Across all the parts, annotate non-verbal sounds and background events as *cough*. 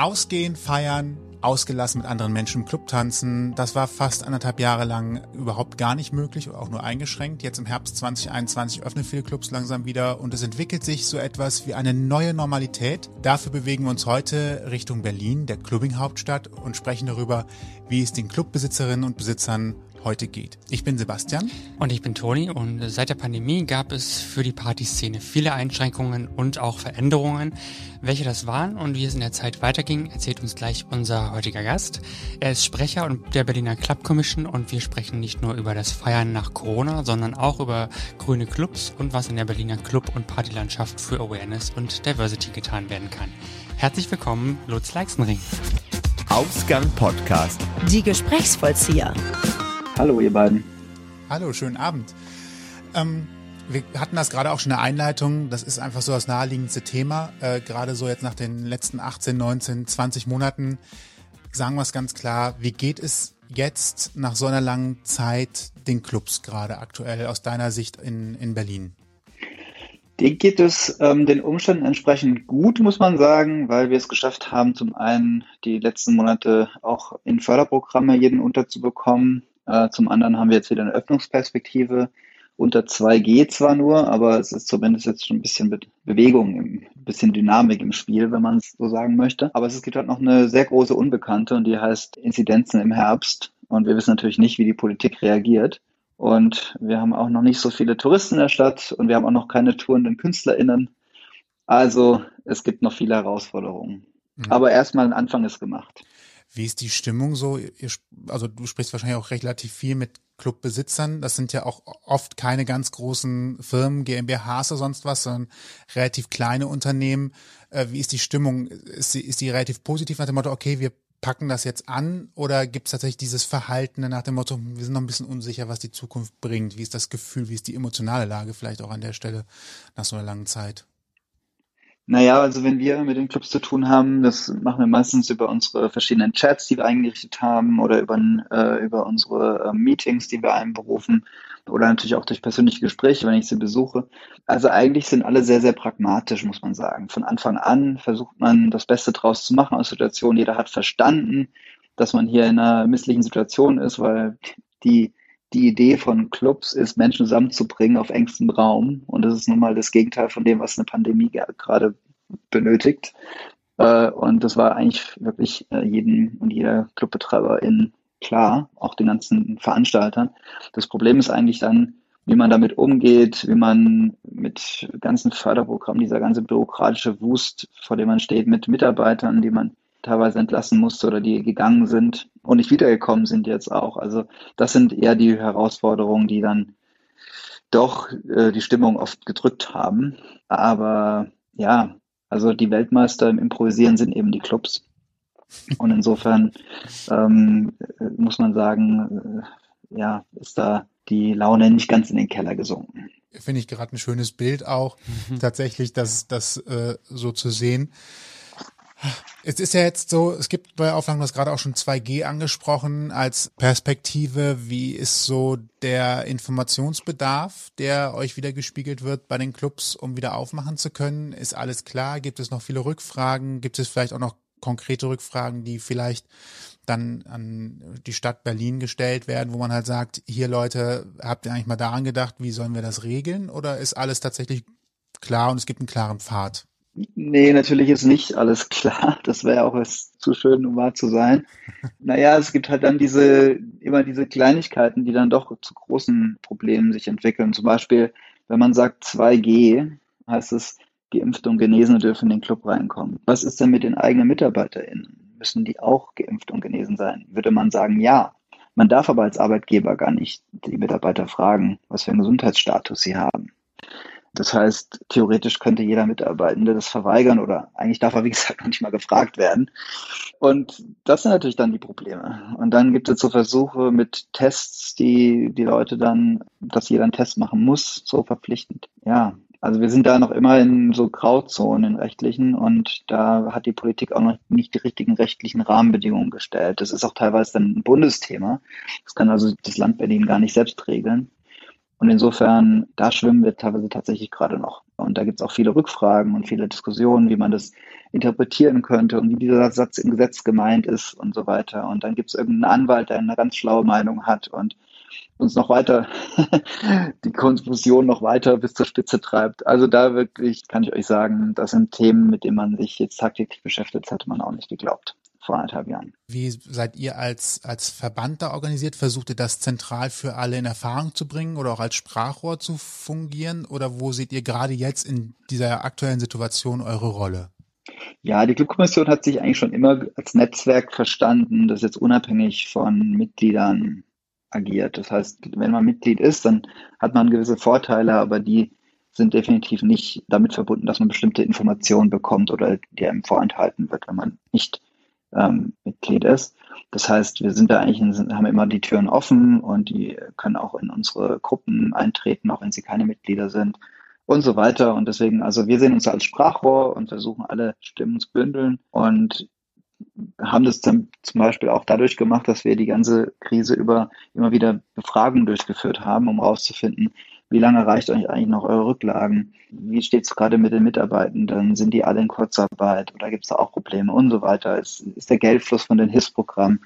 Ausgehen, feiern, ausgelassen mit anderen Menschen im Club tanzen. Das war fast anderthalb Jahre lang überhaupt gar nicht möglich oder auch nur eingeschränkt. Jetzt im Herbst 2021 öffnen viele Clubs langsam wieder und es entwickelt sich so etwas wie eine neue Normalität. Dafür bewegen wir uns heute Richtung Berlin, der Clubbing-Hauptstadt und sprechen darüber, wie es den Clubbesitzerinnen und Besitzern heute geht. Ich bin Sebastian. Und ich bin Toni und seit der Pandemie gab es für die Partyszene viele Einschränkungen und auch Veränderungen. Welche das waren und wie es in der Zeit weiterging, erzählt uns gleich unser heutiger Gast. Er ist Sprecher und der Berliner Club Commission und wir sprechen nicht nur über das Feiern nach Corona, sondern auch über grüne Clubs und was in der Berliner Club- und Partylandschaft für Awareness und Diversity getan werden kann. Herzlich willkommen, Lutz Leixenring. Ausgang Podcast. Die Gesprächsvollzieher. Hallo, ihr beiden. Hallo, schönen Abend. Ähm, wir hatten das gerade auch schon in der Einleitung. Das ist einfach so das naheliegendste Thema. Äh, gerade so jetzt nach den letzten 18, 19, 20 Monaten. Sagen wir es ganz klar. Wie geht es jetzt nach so einer langen Zeit den Clubs gerade aktuell aus deiner Sicht in, in Berlin? Den geht es ähm, den Umständen entsprechend gut, muss man sagen, weil wir es geschafft haben, zum einen die letzten Monate auch in Förderprogramme jeden unterzubekommen, zum anderen haben wir jetzt wieder eine Öffnungsperspektive unter 2G zwar nur, aber es ist zumindest jetzt schon ein bisschen Be Bewegung, ein bisschen Dynamik im Spiel, wenn man es so sagen möchte. Aber es gibt halt noch eine sehr große Unbekannte und die heißt Inzidenzen im Herbst. Und wir wissen natürlich nicht, wie die Politik reagiert. Und wir haben auch noch nicht so viele Touristen in der Stadt und wir haben auch noch keine tourenden KünstlerInnen. Also es gibt noch viele Herausforderungen. Mhm. Aber erstmal ein Anfang ist gemacht. Wie ist die Stimmung so? Also du sprichst wahrscheinlich auch relativ viel mit Clubbesitzern. Das sind ja auch oft keine ganz großen Firmen, GmbHs oder sonst was, sondern relativ kleine Unternehmen. Äh, wie ist die Stimmung? Ist ist die relativ positiv nach dem Motto, okay, wir packen das jetzt an? Oder gibt es tatsächlich dieses Verhalten nach dem Motto, wir sind noch ein bisschen unsicher, was die Zukunft bringt? Wie ist das Gefühl? Wie ist die emotionale Lage vielleicht auch an der Stelle nach so einer langen Zeit? Naja, also wenn wir mit den Clubs zu tun haben, das machen wir meistens über unsere verschiedenen Chats, die wir eingerichtet haben oder über, äh, über unsere äh, Meetings, die wir einberufen oder natürlich auch durch persönliche Gespräche, wenn ich sie besuche. Also eigentlich sind alle sehr, sehr pragmatisch, muss man sagen. Von Anfang an versucht man das Beste draus zu machen aus Situationen. Jeder hat verstanden, dass man hier in einer misslichen Situation ist, weil die die Idee von Clubs ist, Menschen zusammenzubringen auf engstem Raum. Und das ist nun mal das Gegenteil von dem, was eine Pandemie gerade benötigt. Äh, und das war eigentlich wirklich äh, jedem und jeder Clubbetreiberin klar, auch den ganzen Veranstaltern. Das Problem ist eigentlich dann, wie man damit umgeht, wie man mit ganzen Förderprogrammen, dieser ganze bürokratische Wust, vor dem man steht, mit Mitarbeitern, die man teilweise entlassen musste oder die gegangen sind und nicht wiedergekommen sind jetzt auch. Also das sind eher die Herausforderungen, die dann doch äh, die Stimmung oft gedrückt haben. Aber ja, also die Weltmeister im Improvisieren sind eben die Clubs. Und insofern ähm, muss man sagen, äh, ja, ist da die Laune nicht ganz in den Keller gesunken. Finde ich gerade ein schönes Bild auch, mhm. tatsächlich das, das äh, so zu sehen. Es ist ja jetzt so, es gibt bei Auflagen, du hast gerade auch schon 2G angesprochen als Perspektive. Wie ist so der Informationsbedarf, der euch wieder gespiegelt wird bei den Clubs, um wieder aufmachen zu können? Ist alles klar? Gibt es noch viele Rückfragen? Gibt es vielleicht auch noch konkrete Rückfragen, die vielleicht dann an die Stadt Berlin gestellt werden, wo man halt sagt, hier Leute, habt ihr eigentlich mal daran gedacht, wie sollen wir das regeln? Oder ist alles tatsächlich klar und es gibt einen klaren Pfad? Nee, natürlich ist nicht alles klar. *laughs* Das wäre auch was zu schön, um wahr zu sein. *laughs* Naja, es gibt halt dann diese, immer diese Kleinigkeiten, die dann doch zu großen Problemen sich entwickeln. Zum Beispiel, wenn man sagt 2G, heißt es, Geimpfte und Genesene dürfen in den Club reinkommen. Was ist denn mit den eigenen MitarbeiterInnen? Müssen die auch geimpft und genesen sein? Würde man sagen, ja. Man darf aber als Arbeitgeber gar nicht die Mitarbeiter fragen, was für einen Gesundheitsstatus sie haben. Das heißt, theoretisch könnte jeder Mitarbeitende das verweigern oder eigentlich darf er, wie *laughs* gesagt, noch nicht mal gefragt werden. Und das sind natürlich dann die Probleme. Und dann gibt es so Versuche mit Tests, die die Leute dann, dass jeder einen Test machen muss, so verpflichtend. Ja, also wir sind da noch immer in so Grauzonen in rechtlichen und da hat die Politik auch noch nicht die richtigen rechtlichen Rahmenbedingungen gestellt. Das ist auch teilweise dann ein Bundesthema. Das kann also das Land Berlin gar nicht selbst regeln. Und insofern, da schwimmen wir teilweise tatsächlich gerade noch. Und da gibt es auch viele Rückfragen und viele Diskussionen, wie man das interpretieren könnte und wie dieser Satz im Gesetz gemeint ist und so weiter. Und dann gibt es irgendeinen Anwalt, der eine ganz schlaue Meinung hat und uns noch weiter *laughs* die Konfusion noch weiter bis zur Spitze treibt. Also da wirklich kann ich euch sagen, das sind Themen, mit denen man sich jetzt tagtäglich beschäftigt, hätte man auch nicht geglaubt vor anderthalb Jahren. Wie seid ihr als, als Verband da organisiert? Versucht ihr das zentral für alle in Erfahrung zu bringen oder auch als Sprachrohr zu fungieren? Oder wo seht ihr gerade jetzt in dieser aktuellen Situation eure Rolle? Ja, die Clubkommission hat sich eigentlich schon immer als Netzwerk verstanden, das jetzt unabhängig von Mitgliedern agiert. Das heißt, wenn man Mitglied ist, dann hat man gewisse Vorteile, aber die sind definitiv nicht damit verbunden, dass man bestimmte Informationen bekommt oder die einem vorenthalten wird, wenn man nicht ähm, Mitglied ist. Das heißt, wir sind da eigentlich, in, haben immer die Türen offen und die können auch in unsere Gruppen eintreten, auch wenn sie keine Mitglieder sind und so weiter. Und deswegen, also wir sehen uns als Sprachrohr und versuchen alle Stimmen zu bündeln und haben das dann zum Beispiel auch dadurch gemacht, dass wir die ganze Krise über immer wieder Befragungen durchgeführt haben, um herauszufinden, wie lange reicht euch eigentlich noch eure Rücklagen? Wie steht es gerade mit den Mitarbeitenden? Sind die alle in Kurzarbeit oder gibt es da auch Probleme und so weiter? Ist, ist der Geldfluss von den HIS-Programmen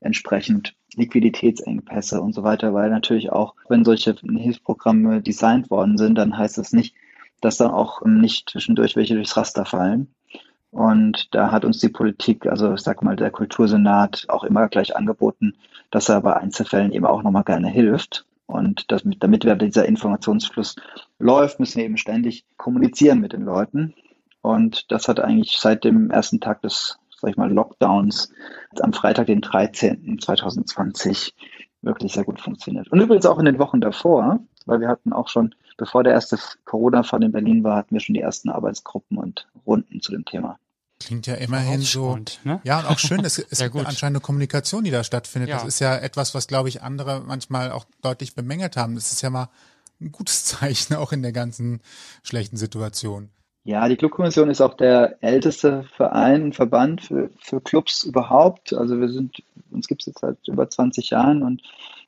entsprechend Liquiditätsengpässe und so weiter? Weil natürlich auch, wenn solche Hilfsprogramme designt worden sind, dann heißt das nicht, dass dann auch nicht zwischendurch welche durchs Raster fallen. Und da hat uns die Politik, also ich sag mal, der Kultursenat auch immer gleich angeboten, dass er bei Einzelfällen eben auch nochmal gerne hilft. Und das, damit dieser Informationsfluss läuft, müssen wir eben ständig kommunizieren mit den Leuten. Und das hat eigentlich seit dem ersten Tag des, sag ich mal, Lockdowns am Freitag, den 13. 2020 wirklich sehr gut funktioniert. Und übrigens auch in den Wochen davor, weil wir hatten auch schon, bevor der erste Corona-Fall in Berlin war, hatten wir schon die ersten Arbeitsgruppen und Runden zu dem Thema. Klingt ja immerhin so. Ne? Ja, und auch schön, es *laughs* ist anscheinend eine Kommunikation, die da stattfindet. Ja. Das ist ja etwas, was, glaube ich, andere manchmal auch deutlich bemängelt haben. Das ist ja mal ein gutes *laughs* Zeichen, auch in der ganzen schlechten Situation. Ja, die Clubkommission ist auch der älteste Verein, Verband für, für Clubs überhaupt. Also wir sind, uns gibt es jetzt seit über 20 Jahren und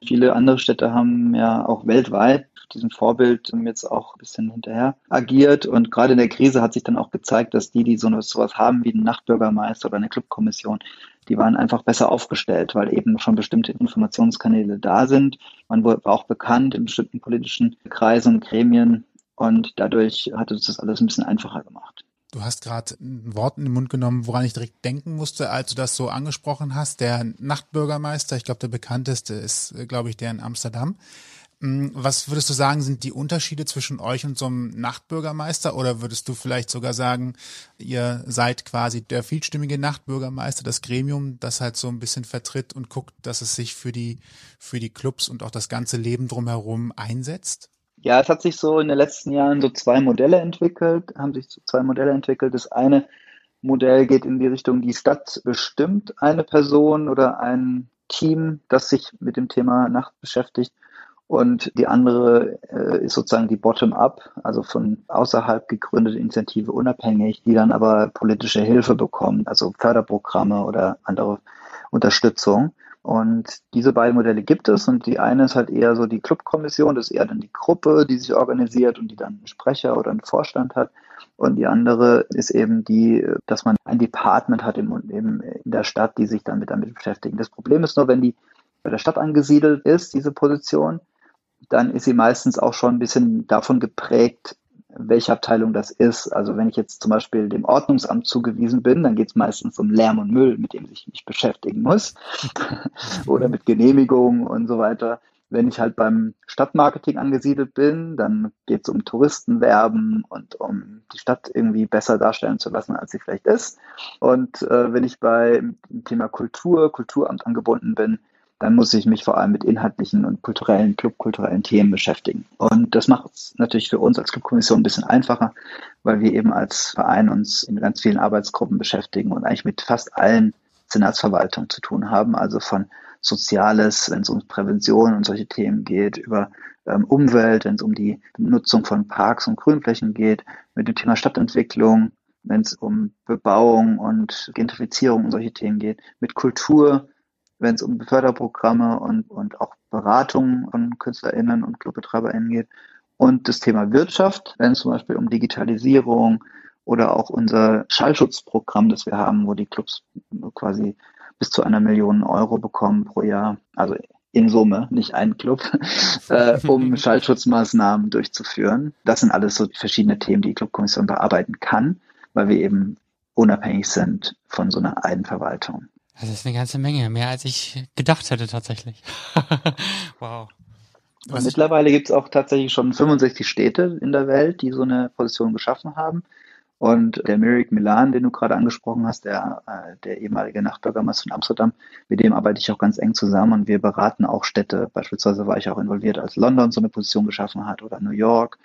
viele andere Städte haben ja auch weltweit diesem Vorbild jetzt auch ein bisschen hinterher agiert. Und gerade in der Krise hat sich dann auch gezeigt, dass die, die so sowas haben wie einen Nachtbürgermeister oder eine Clubkommission, die waren einfach besser aufgestellt, weil eben schon bestimmte Informationskanäle da sind. Man war auch bekannt in bestimmten politischen Kreisen und Gremien. Und dadurch hat uns das alles ein bisschen einfacher gemacht. Du hast gerade ein Wort in den Mund genommen, woran ich direkt denken musste, als du das so angesprochen hast. Der Nachtbürgermeister, ich glaube, der bekannteste ist, glaube ich, der in Amsterdam. Hm, was würdest du sagen, sind die Unterschiede zwischen euch und so einem Nachtbürgermeister? Oder würdest du vielleicht sogar sagen, ihr seid quasi der vielstimmige Nachtbürgermeister, das Gremium, das halt so ein bisschen vertritt und guckt, dass es sich für die, für die Clubs und auch das ganze Leben drumherum einsetzt? Ja, es hat sich so in den letzten Jahren so zwei Modelle entwickelt, haben sich so zwei Modelle entwickelt. Das eine Modell geht in die Richtung, die Stadt bestimmt eine Person oder ein Team, das sich mit dem Thema Nacht beschäftigt. Und die andere äh, ist sozusagen die Bottom-up, also von außerhalb gegründete Initiative unabhängig, die dann aber politische Hilfe bekommt, also Förderprogramme oder andere Unterstützung. Und diese beiden Modelle gibt es und die eine ist halt eher so die Clubkommission, das ist eher dann die Gruppe, die sich organisiert und die dann einen Sprecher oder einen Vorstand hat. Und die andere ist eben die, dass man ein Department hat im, im, in der Stadt, die sich dann mit damit beschäftigen. Das Problem ist nur, wenn die bei der Stadt angesiedelt ist, diese Position, dann ist sie meistens auch schon ein bisschen davon geprägt, welche Abteilung das ist. Also wenn ich jetzt zum Beispiel dem Ordnungsamt zugewiesen bin, dann geht es meistens um Lärm und Müll, mit dem ich mich beschäftigen muss *laughs* oder mit Genehmigungen und so weiter. Wenn ich halt beim Stadtmarketing angesiedelt bin, dann geht es um Touristenwerben und um die Stadt irgendwie besser darstellen zu lassen, als sie vielleicht ist. Und äh, wenn ich beim Thema Kultur, Kulturamt angebunden bin, dann muss ich mich vor allem mit inhaltlichen und kulturellen, clubkulturellen Themen beschäftigen. Und das macht es natürlich für uns als Clubkommission ein bisschen einfacher, weil wir eben als Verein uns in ganz vielen Arbeitsgruppen beschäftigen und eigentlich mit fast allen Senatsverwaltungen zu tun haben, also von Soziales, wenn es um Prävention und solche Themen geht, über ähm, Umwelt, wenn es um die Nutzung von Parks und Grünflächen geht, mit dem Thema Stadtentwicklung, wenn es um Bebauung und Gentrifizierung und solche Themen geht, mit Kultur, wenn es um Förderprogramme und, und auch Beratungen von KünstlerInnen und ClubbetreiberInnen geht. Und das Thema Wirtschaft, wenn es zum Beispiel um Digitalisierung oder auch unser Schallschutzprogramm, das wir haben, wo die Clubs quasi bis zu einer Million Euro bekommen pro Jahr. Also in Summe, nicht ein Club, *laughs* äh, um *laughs* Schallschutzmaßnahmen durchzuführen. Das sind alles so verschiedene Themen, die die Clubkommission bearbeiten kann, weil wir eben unabhängig sind von so einer Eigenverwaltung. Das ist eine ganze Menge, mehr als ich gedacht hätte tatsächlich. *laughs* wow. Und mittlerweile gibt es auch tatsächlich schon 65 Städte in der Welt, die so eine Position geschaffen haben. Und der Mirik Milan, den du gerade angesprochen hast, der, äh, der ehemalige Nachbürgermeister von Amsterdam, mit dem arbeite ich auch ganz eng zusammen und wir beraten auch Städte. Beispielsweise war ich auch involviert, als London so eine Position geschaffen hat oder New York.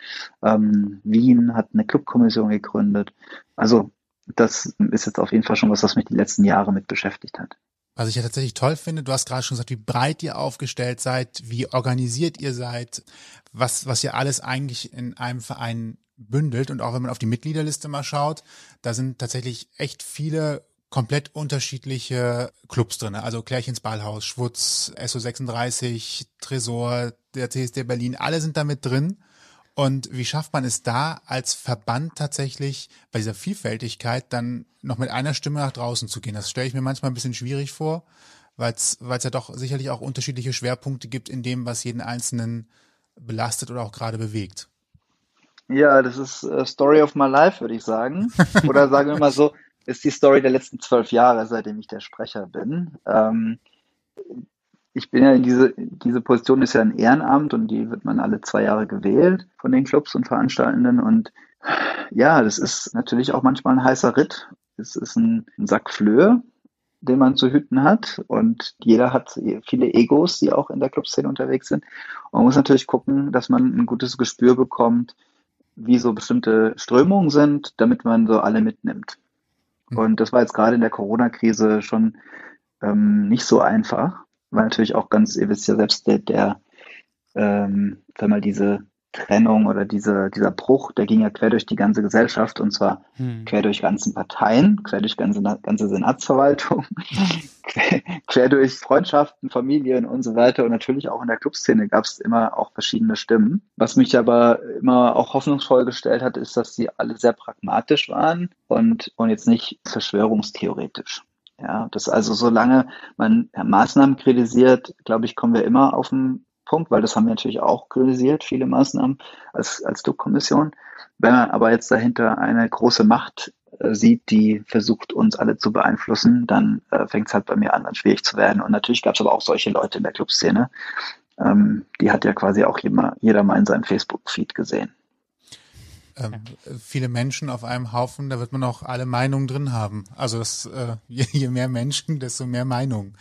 Ähm, Wien hat eine Clubkommission gegründet. Also das ist jetzt auf jeden Fall schon was, was mich die letzten Jahre mit beschäftigt hat. Was ich ja tatsächlich toll finde, du hast gerade schon gesagt, wie breit ihr aufgestellt seid, wie organisiert ihr seid, was, was ihr alles eigentlich in einem Verein bündelt. Und auch wenn man auf die Mitgliederliste mal schaut, da sind tatsächlich echt viele komplett unterschiedliche Clubs drin. Also Klärchens Ballhaus, Schwutz, SO36, Tresor, der CSD Berlin, alle sind damit drin. Und wie schafft man es da als Verband tatsächlich bei dieser Vielfältigkeit dann noch mit einer Stimme nach draußen zu gehen? Das stelle ich mir manchmal ein bisschen schwierig vor, weil es ja doch sicherlich auch unterschiedliche Schwerpunkte gibt in dem, was jeden Einzelnen belastet oder auch gerade bewegt. Ja, das ist äh, Story of my life, würde ich sagen. *laughs* Oder sagen wir mal so, ist die Story der letzten zwölf Jahre, seitdem ich der Sprecher bin. Ähm, ich bin ja in diese, diese Position ist ja ein Ehrenamt und die wird man alle zwei Jahre gewählt von den Clubs und Veranstaltenden und ja, das ist natürlich auch manchmal ein heißer Ritt. Es ist ein, ein Sack Flöhe, den man zu hüten hat und jeder hat viele Egos, die auch in der Clubszene unterwegs sind. Und man muss natürlich gucken, dass man ein gutes Gespür bekommt, wie so bestimmte Strömungen sind, damit man so alle mitnimmt. Hm. Und das war jetzt gerade in der Corona-Krise schon ähm, nicht so einfach, weil natürlich auch ganz, ihr wisst ja selbst, der, der ähm, sag mal, diese Trennung oder diese, dieser Bruch, der ging ja quer durch die ganze Gesellschaft und zwar hm. quer durch ganzen Parteien, quer durch ganze, ganze Senatsverwaltung, *laughs* quer, quer, durch Freundschaften, Familien und so weiter. Und natürlich auch in der Clubszene gab es immer auch verschiedene Stimmen. Was mich aber immer auch hoffnungsvoll gestellt hat, ist, dass sie alle sehr pragmatisch waren und, und jetzt nicht verschwörungstheoretisch. Ja, das also solange man Maßnahmen kritisiert, glaube ich, kommen wir immer auf ein Punkt, weil das haben wir natürlich auch kritisiert, viele Maßnahmen als, als DUK-Kommission. Wenn man aber jetzt dahinter eine große Macht äh, sieht, die versucht, uns alle zu beeinflussen, dann äh, fängt es halt bei mir an, dann schwierig zu werden. Und natürlich gab es aber auch solche Leute in der Clubszene. Ähm, die hat ja quasi auch jeder, jeder mal in seinem Facebook-Feed gesehen. Ähm, viele Menschen auf einem Haufen, da wird man auch alle Meinungen drin haben. Also das, äh, *laughs* je, je mehr Menschen, desto mehr Meinungen.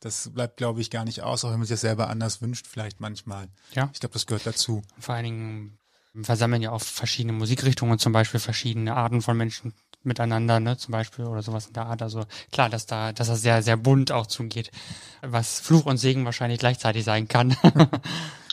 Das bleibt, glaube ich, gar nicht aus, auch wenn man sich das selber anders wünscht, vielleicht manchmal. Ja. Ich glaube, das gehört dazu. Vor allen Dingen versammeln ja auch verschiedene Musikrichtungen, zum Beispiel verschiedene Arten von Menschen miteinander, ne, zum Beispiel oder sowas in der Art. Also klar, dass da, dass das sehr, sehr bunt auch zugeht, was Fluch und Segen wahrscheinlich gleichzeitig sein kann. *laughs*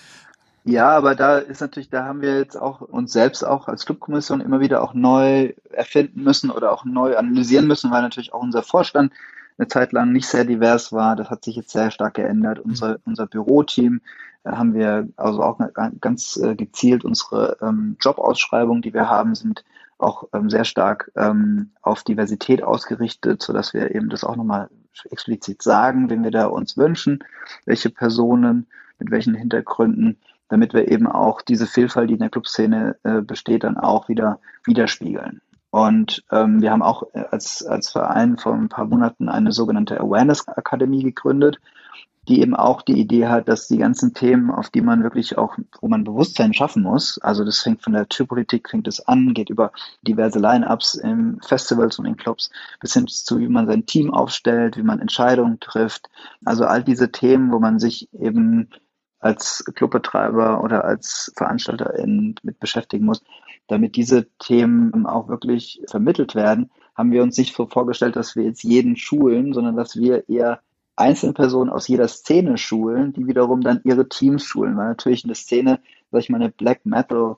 Ja, aber da ist natürlich, da haben wir jetzt auch uns selbst auch als Clubkommission immer wieder auch neu erfinden müssen oder auch neu analysieren müssen, weil natürlich auch unser Vorstand eine Zeit lang nicht sehr divers war. Das hat sich jetzt sehr stark geändert. Mhm. Unser, unser Büroteam äh, haben wir also auch ganz äh, gezielt unsere ähm, Jobausschreibungen, die wir haben, sind auch ähm, sehr stark ähm, auf Diversität ausgerichtet, so dass wir eben das auch nochmal explizit sagen, wenn wir da uns wünschen, welche Personen mit welchen Hintergründen damit wir eben auch diese Vielfalt, die in der Clubszene äh, besteht, dann auch wieder widerspiegeln. Und ähm, wir haben auch äh, als, als Verein vor ein paar Monaten eine sogenannte Awareness Akademie gegründet, die eben auch die Idee hat, dass die ganzen Themen, auf die man wirklich auch, wo man Bewusstsein schaffen muss, also das fängt von der Türpolitik, fängt es an, geht über diverse Line-Ups im Festivals und in Clubs, bis hin zu, wie man sein Team aufstellt, wie man Entscheidungen trifft. Also all diese Themen, wo man sich eben als Clubbetreiber oder als Veranstalterin mit beschäftigen muss, damit diese Themen auch wirklich vermittelt werden, haben wir uns nicht so vorgestellt, dass wir jetzt jeden schulen, sondern dass wir eher einzelne Personen aus jeder Szene schulen, die wiederum dann ihre Teams schulen, weil natürlich eine Szene, sag ich mal, eine Black Metal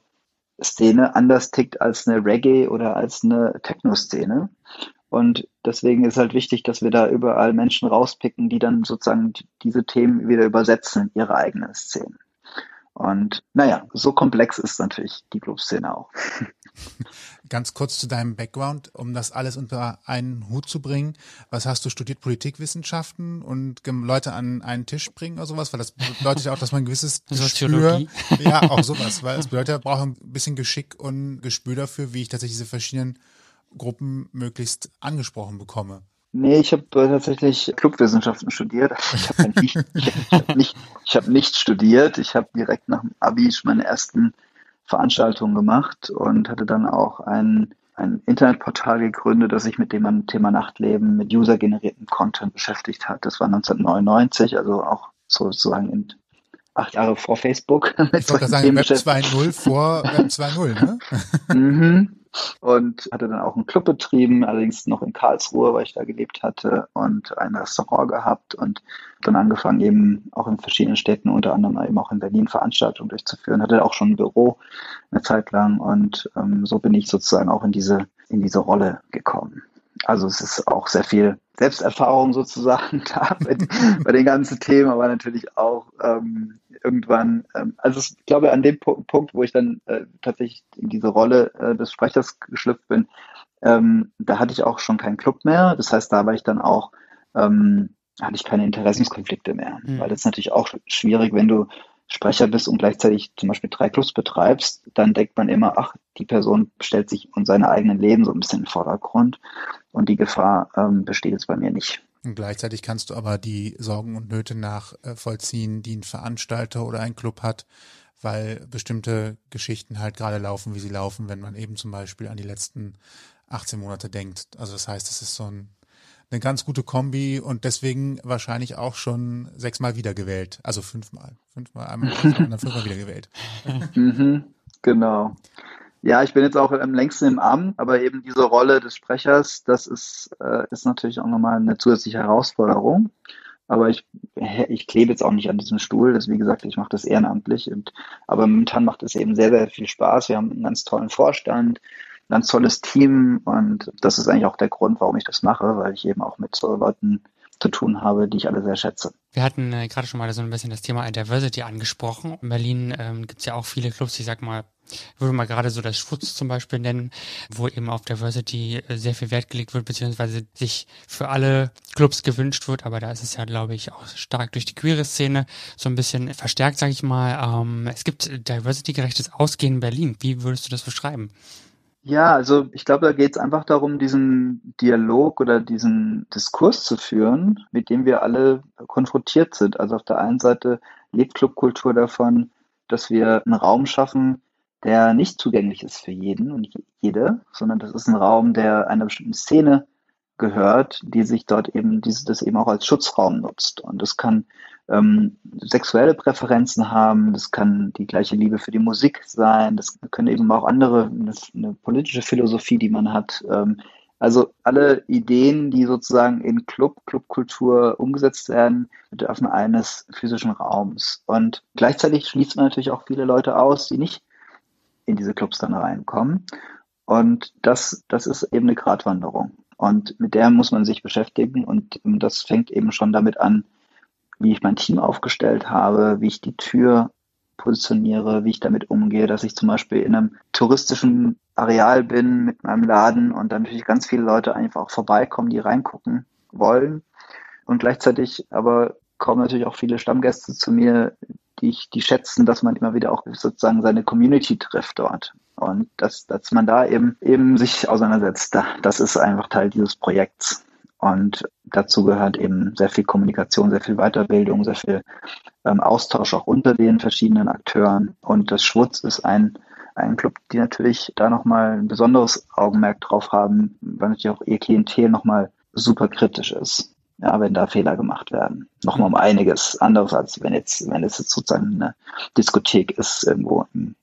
Szene anders tickt als eine Reggae oder als eine Techno-Szene. Und deswegen ist halt wichtig, dass wir da überall Menschen rauspicken, die dann sozusagen diese Themen wieder übersetzen in ihre eigenen Szenen. Und naja, so komplex ist natürlich die Clubszene auch. *laughs* Ganz kurz zu deinem Background, um das alles unter einen Hut zu bringen. Was hast du studiert? Politikwissenschaften und Leute an einen Tisch bringen oder sowas? Weil das bedeutet ja auch, dass man ein gewisses *laughs* Soziologie. Gespür, ja, auch sowas, weil es bedeutet, ja, braucht ein bisschen Geschick und Gespür dafür, wie ich tatsächlich diese verschiedenen Gruppen möglichst angesprochen bekomme. Nee, ich habe äh, tatsächlich Clubwissenschaften studiert. Ich habe nicht, ich hab nicht, ich hab nicht studiert. Ich habe direkt nach dem Abi meine ersten Veranstaltungen gemacht und hatte dann auch ein, ein Internetportal gegründet, das sich mit dem Thema Nachtleben, mit usergeneriertem Content beschäftigt hat. Das war 1999, also auch sozusagen in acht Jahre vor Facebook. *laughs* Ich wollte sagen, Web 2.0 vor Web 2.0, ne? mhm und hatte dann auch einen Club betrieben, allerdings noch in Karlsruhe, weil ich da gelebt hatte und ein Restaurant gehabt und dann angefangen eben auch in verschiedenen Städten, unter anderem eben auch in Berlin Veranstaltungen durchzuführen, hatte auch schon ein Büro eine Zeit lang und ähm, so bin ich sozusagen auch in diese, in diese Rolle gekommen. Also es ist auch sehr viel Selbsterfahrung sozusagen *laughs* da bei, den ganzen Themen, aber natürlich auch ähm, irgendwann, ähm, also ich glaube an dem Punkt, wo ich dann äh, tatsächlich in diese Rolle äh, des Sprechers geschlüpft bin, ähm, da hatte ich auch schon keinen Club mehr. Das heißt, da war ich dann auch, ähm, hatte ich keine Interessenskonflikte mehr, mhm. weil das ist natürlich auch schwierig, wenn du Sprecher bist und gleichzeitig zum Beispiel drei Clubs betreibst, dann denkt man immer, ach, die Person stellt sich und seine eigenen Leben so ein bisschen in den Vordergrund und die Gefahr ähm, besteht jetzt bei mir nicht. Und gleichzeitig kannst du aber die Sorgen und Nöte nachvollziehen, die ein Veranstalter oder ein Club hat, weil bestimmte Geschichten halt gerade laufen, wie sie laufen, wenn man eben zum Beispiel an die letzten 18 Monate denkt. Also das heißt, es ist so ein, eine ganz gute Kombi und deswegen wahrscheinlich auch schon sechsmal wiedergewählt. Also fünfmal. Fünfmal, einmal *laughs* dann fünfmal wiedergewählt. mhm, genau. Ja, ich bin jetzt auch am längsten im Amt, aber eben diese Rolle des Sprechers, das ist, äh, ist natürlich auch nochmal eine zusätzliche Herausforderung. Aber ich, ich klebe jetzt auch nicht an diesem Stuhl. Das, wie gesagt, ich mache das ehrenamtlich. Und, aber momentan macht es eben sehr, sehr viel Spaß. Wir haben einen ganz tollen Vorstand, ein ganz tolles Team. Und das ist eigentlich auch der Grund, warum ich das mache, weil ich eben auch mit so Leuten zu tun habe, die ich alle sehr schätze. Wir hatten äh, gerade schon mal so ein bisschen das Thema Diversity angesprochen. In Berlin ähm, gibt es ja auch viele Clubs, ich sag mal, ich würde mal gerade so das Schutz zum Beispiel nennen, wo eben auf Diversity äh, sehr viel Wert gelegt wird, beziehungsweise sich für alle Clubs gewünscht wird. Aber da ist es ja, glaube ich, auch stark durch die queere Szene so ein bisschen verstärkt, sage ich mal. Ähm, es gibt diversity-gerechtes Ausgehen in Berlin. Wie würdest du das beschreiben? Ja, also ich glaube, da geht es einfach darum, diesen Dialog oder diesen Diskurs zu führen, mit dem wir alle konfrontiert sind. Also auf der einen Seite lebt Clubkultur davon, dass wir einen Raum schaffen, der nicht zugänglich ist für jeden und jede, sondern das ist ein Raum, der einer bestimmten Szene gehört, die sich dort eben diese, das eben auch als Schutzraum nutzt. Und das kann ähm, sexuelle Präferenzen haben, das kann die gleiche Liebe für die Musik sein, das können eben auch andere, eine, eine politische Philosophie, die man hat. Ähm, also alle Ideen, die sozusagen in Club, Clubkultur umgesetzt werden, bedürfen eines physischen Raums. Und gleichzeitig schließt man natürlich auch viele Leute aus, die nicht in diese Clubs dann reinkommen. Und das, das ist eben eine Gratwanderung. Und mit der muss man sich beschäftigen. Und das fängt eben schon damit an, wie ich mein Team aufgestellt habe, wie ich die Tür positioniere, wie ich damit umgehe, dass ich zum Beispiel in einem touristischen Areal bin mit meinem Laden und dann natürlich ganz viele Leute einfach auch vorbeikommen, die reingucken wollen. Und gleichzeitig aber kommen natürlich auch viele Stammgäste zu mir, die, die schätzen, dass man immer wieder auch sozusagen seine Community trifft dort. Und dass, dass man da eben, eben sich auseinandersetzt, das ist einfach Teil dieses Projekts. Und dazu gehört eben sehr viel Kommunikation, sehr viel Weiterbildung, sehr viel ähm, Austausch auch unter den verschiedenen Akteuren. Und das Schwutz ist ein, ein Club, die natürlich da nochmal ein besonderes Augenmerk drauf haben, weil natürlich auch ihr Klientel nochmal super kritisch ist. Ja, wenn da Fehler gemacht werden. Nochmal um einiges anderes, als wenn jetzt, wenn es jetzt sozusagen eine Diskothek ist, irgendwo in,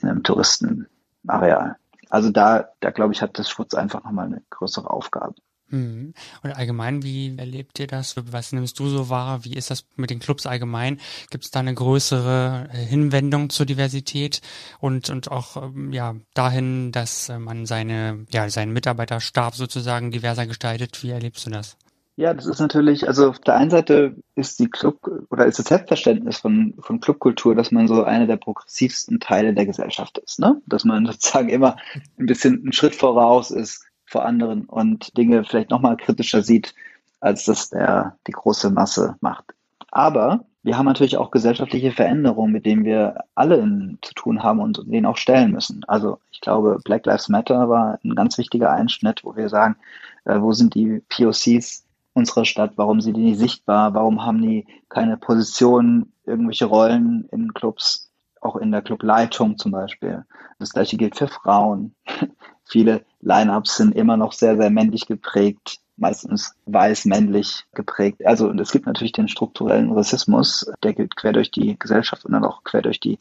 in einem Touristenareal. Also da, da glaube ich, hat das Schutz einfach nochmal eine größere Aufgabe. Hm. Und allgemein, wie erlebt ihr das? Was nimmst du so wahr? Wie ist das mit den Clubs allgemein? Gibt es da eine größere äh, Hinwendung zur Diversität und, und auch ähm, ja, dahin, dass äh, man seine, ja, seinen Mitarbeiterstab sozusagen diverser gestaltet? Wie erlebst du das? Ja, das ist natürlich, also auf der einen Seite ist die Club oder ist das Selbstverständnis von, von Clubkultur, dass man so einer der progressivsten Teile der Gesellschaft ist, ne? Dass man sozusagen immer ein bisschen einen Schritt voraus ist vor anderen und Dinge vielleicht nochmal kritischer sieht, als das der, die große Masse macht. Aber wir haben natürlich auch gesellschaftliche Veränderungen, mit denen wir alle zu tun haben und denen auch stellen müssen. Also ich glaube, Black Lives Matter war ein ganz wichtiger Einschnitt, wo wir sagen, äh, wo sind die POCs unserer Stadt, warum sind die nicht sichtbar, warum haben die keine Position, irgendwelche Rollen in Clubs, auch in der Clubleitung zum Beispiel. Das gleiche gilt für Frauen. *laughs* Viele Lineups sind immer noch sehr, sehr männlich geprägt, meistens weiß-männlich geprägt. Also und es gibt natürlich den strukturellen Rassismus, der gilt quer durch die Gesellschaft und dann auch quer durch die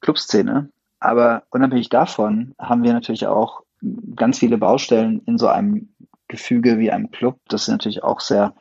Clubszene. Aber unabhängig davon haben wir natürlich auch ganz viele Baustellen in so einem Gefüge wie einem Club, das natürlich auch sehr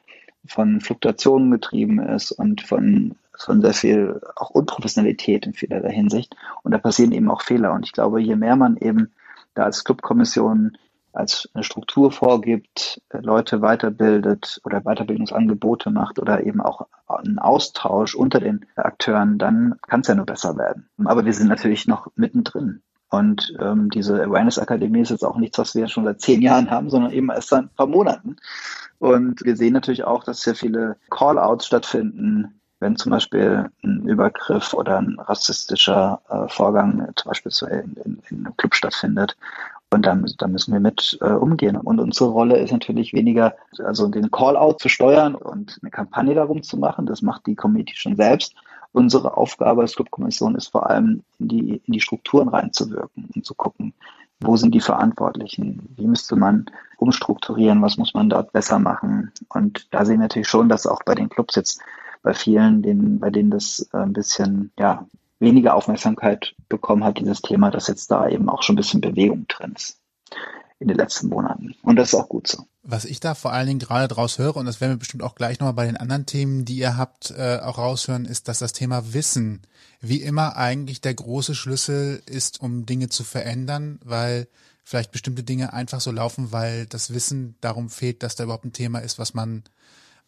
von Fluktuationen getrieben ist und von, von sehr viel auch Unprofessionalität in vielerlei Hinsicht. Und da passieren eben auch Fehler. Und ich glaube, je mehr man eben da als Clubkommission als eine Struktur vorgibt, Leute weiterbildet oder Weiterbildungsangebote macht oder eben auch einen Austausch unter den Akteuren, dann kann es ja nur besser werden. Aber wir sind natürlich noch mittendrin. Und ähm, diese Awareness-Akademie ist jetzt auch nichts, was wir schon seit zehn Jahren haben, sondern eben erst seit ein paar Monaten. Und wir sehen natürlich auch, dass sehr viele Call-outs stattfinden, wenn zum Beispiel ein Übergriff oder ein rassistischer äh, Vorgang zum Beispiel so in, in, in, einem Club stattfindet. Und da, da müssen wir mit äh, umgehen. Und unsere Rolle ist natürlich weniger, also den Call-out zu steuern und eine Kampagne darum zu machen. Das macht die Community schon selbst. Unsere Aufgabe als Clubkommission ist vor allem, in die, in die Strukturen reinzuwirken und zu gucken, wo sind die Verantwortlichen? Wie müsste man umstrukturieren? Was muss man dort besser machen? Und da sehen wir natürlich schon, dass auch bei den Clubs jetzt bei vielen, denen, bei denen das äh, ein bisschen, ja, weniger Aufmerksamkeit bekommen hat, dieses Thema, dass jetzt da eben auch schon ein bisschen Bewegung drin ist in den letzten Monaten. Und das ist auch gut so. Was ich da vor allen Dingen gerade draus höre, und das werden wir bestimmt auch gleich nochmal bei den anderen Themen, die ihr habt, äh, auch raushören, ist, dass das Thema Wissen wie immer eigentlich der große Schlüssel ist, um Dinge zu verändern, weil vielleicht bestimmte Dinge einfach so laufen, weil das Wissen darum fehlt, dass da überhaupt ein Thema ist, was man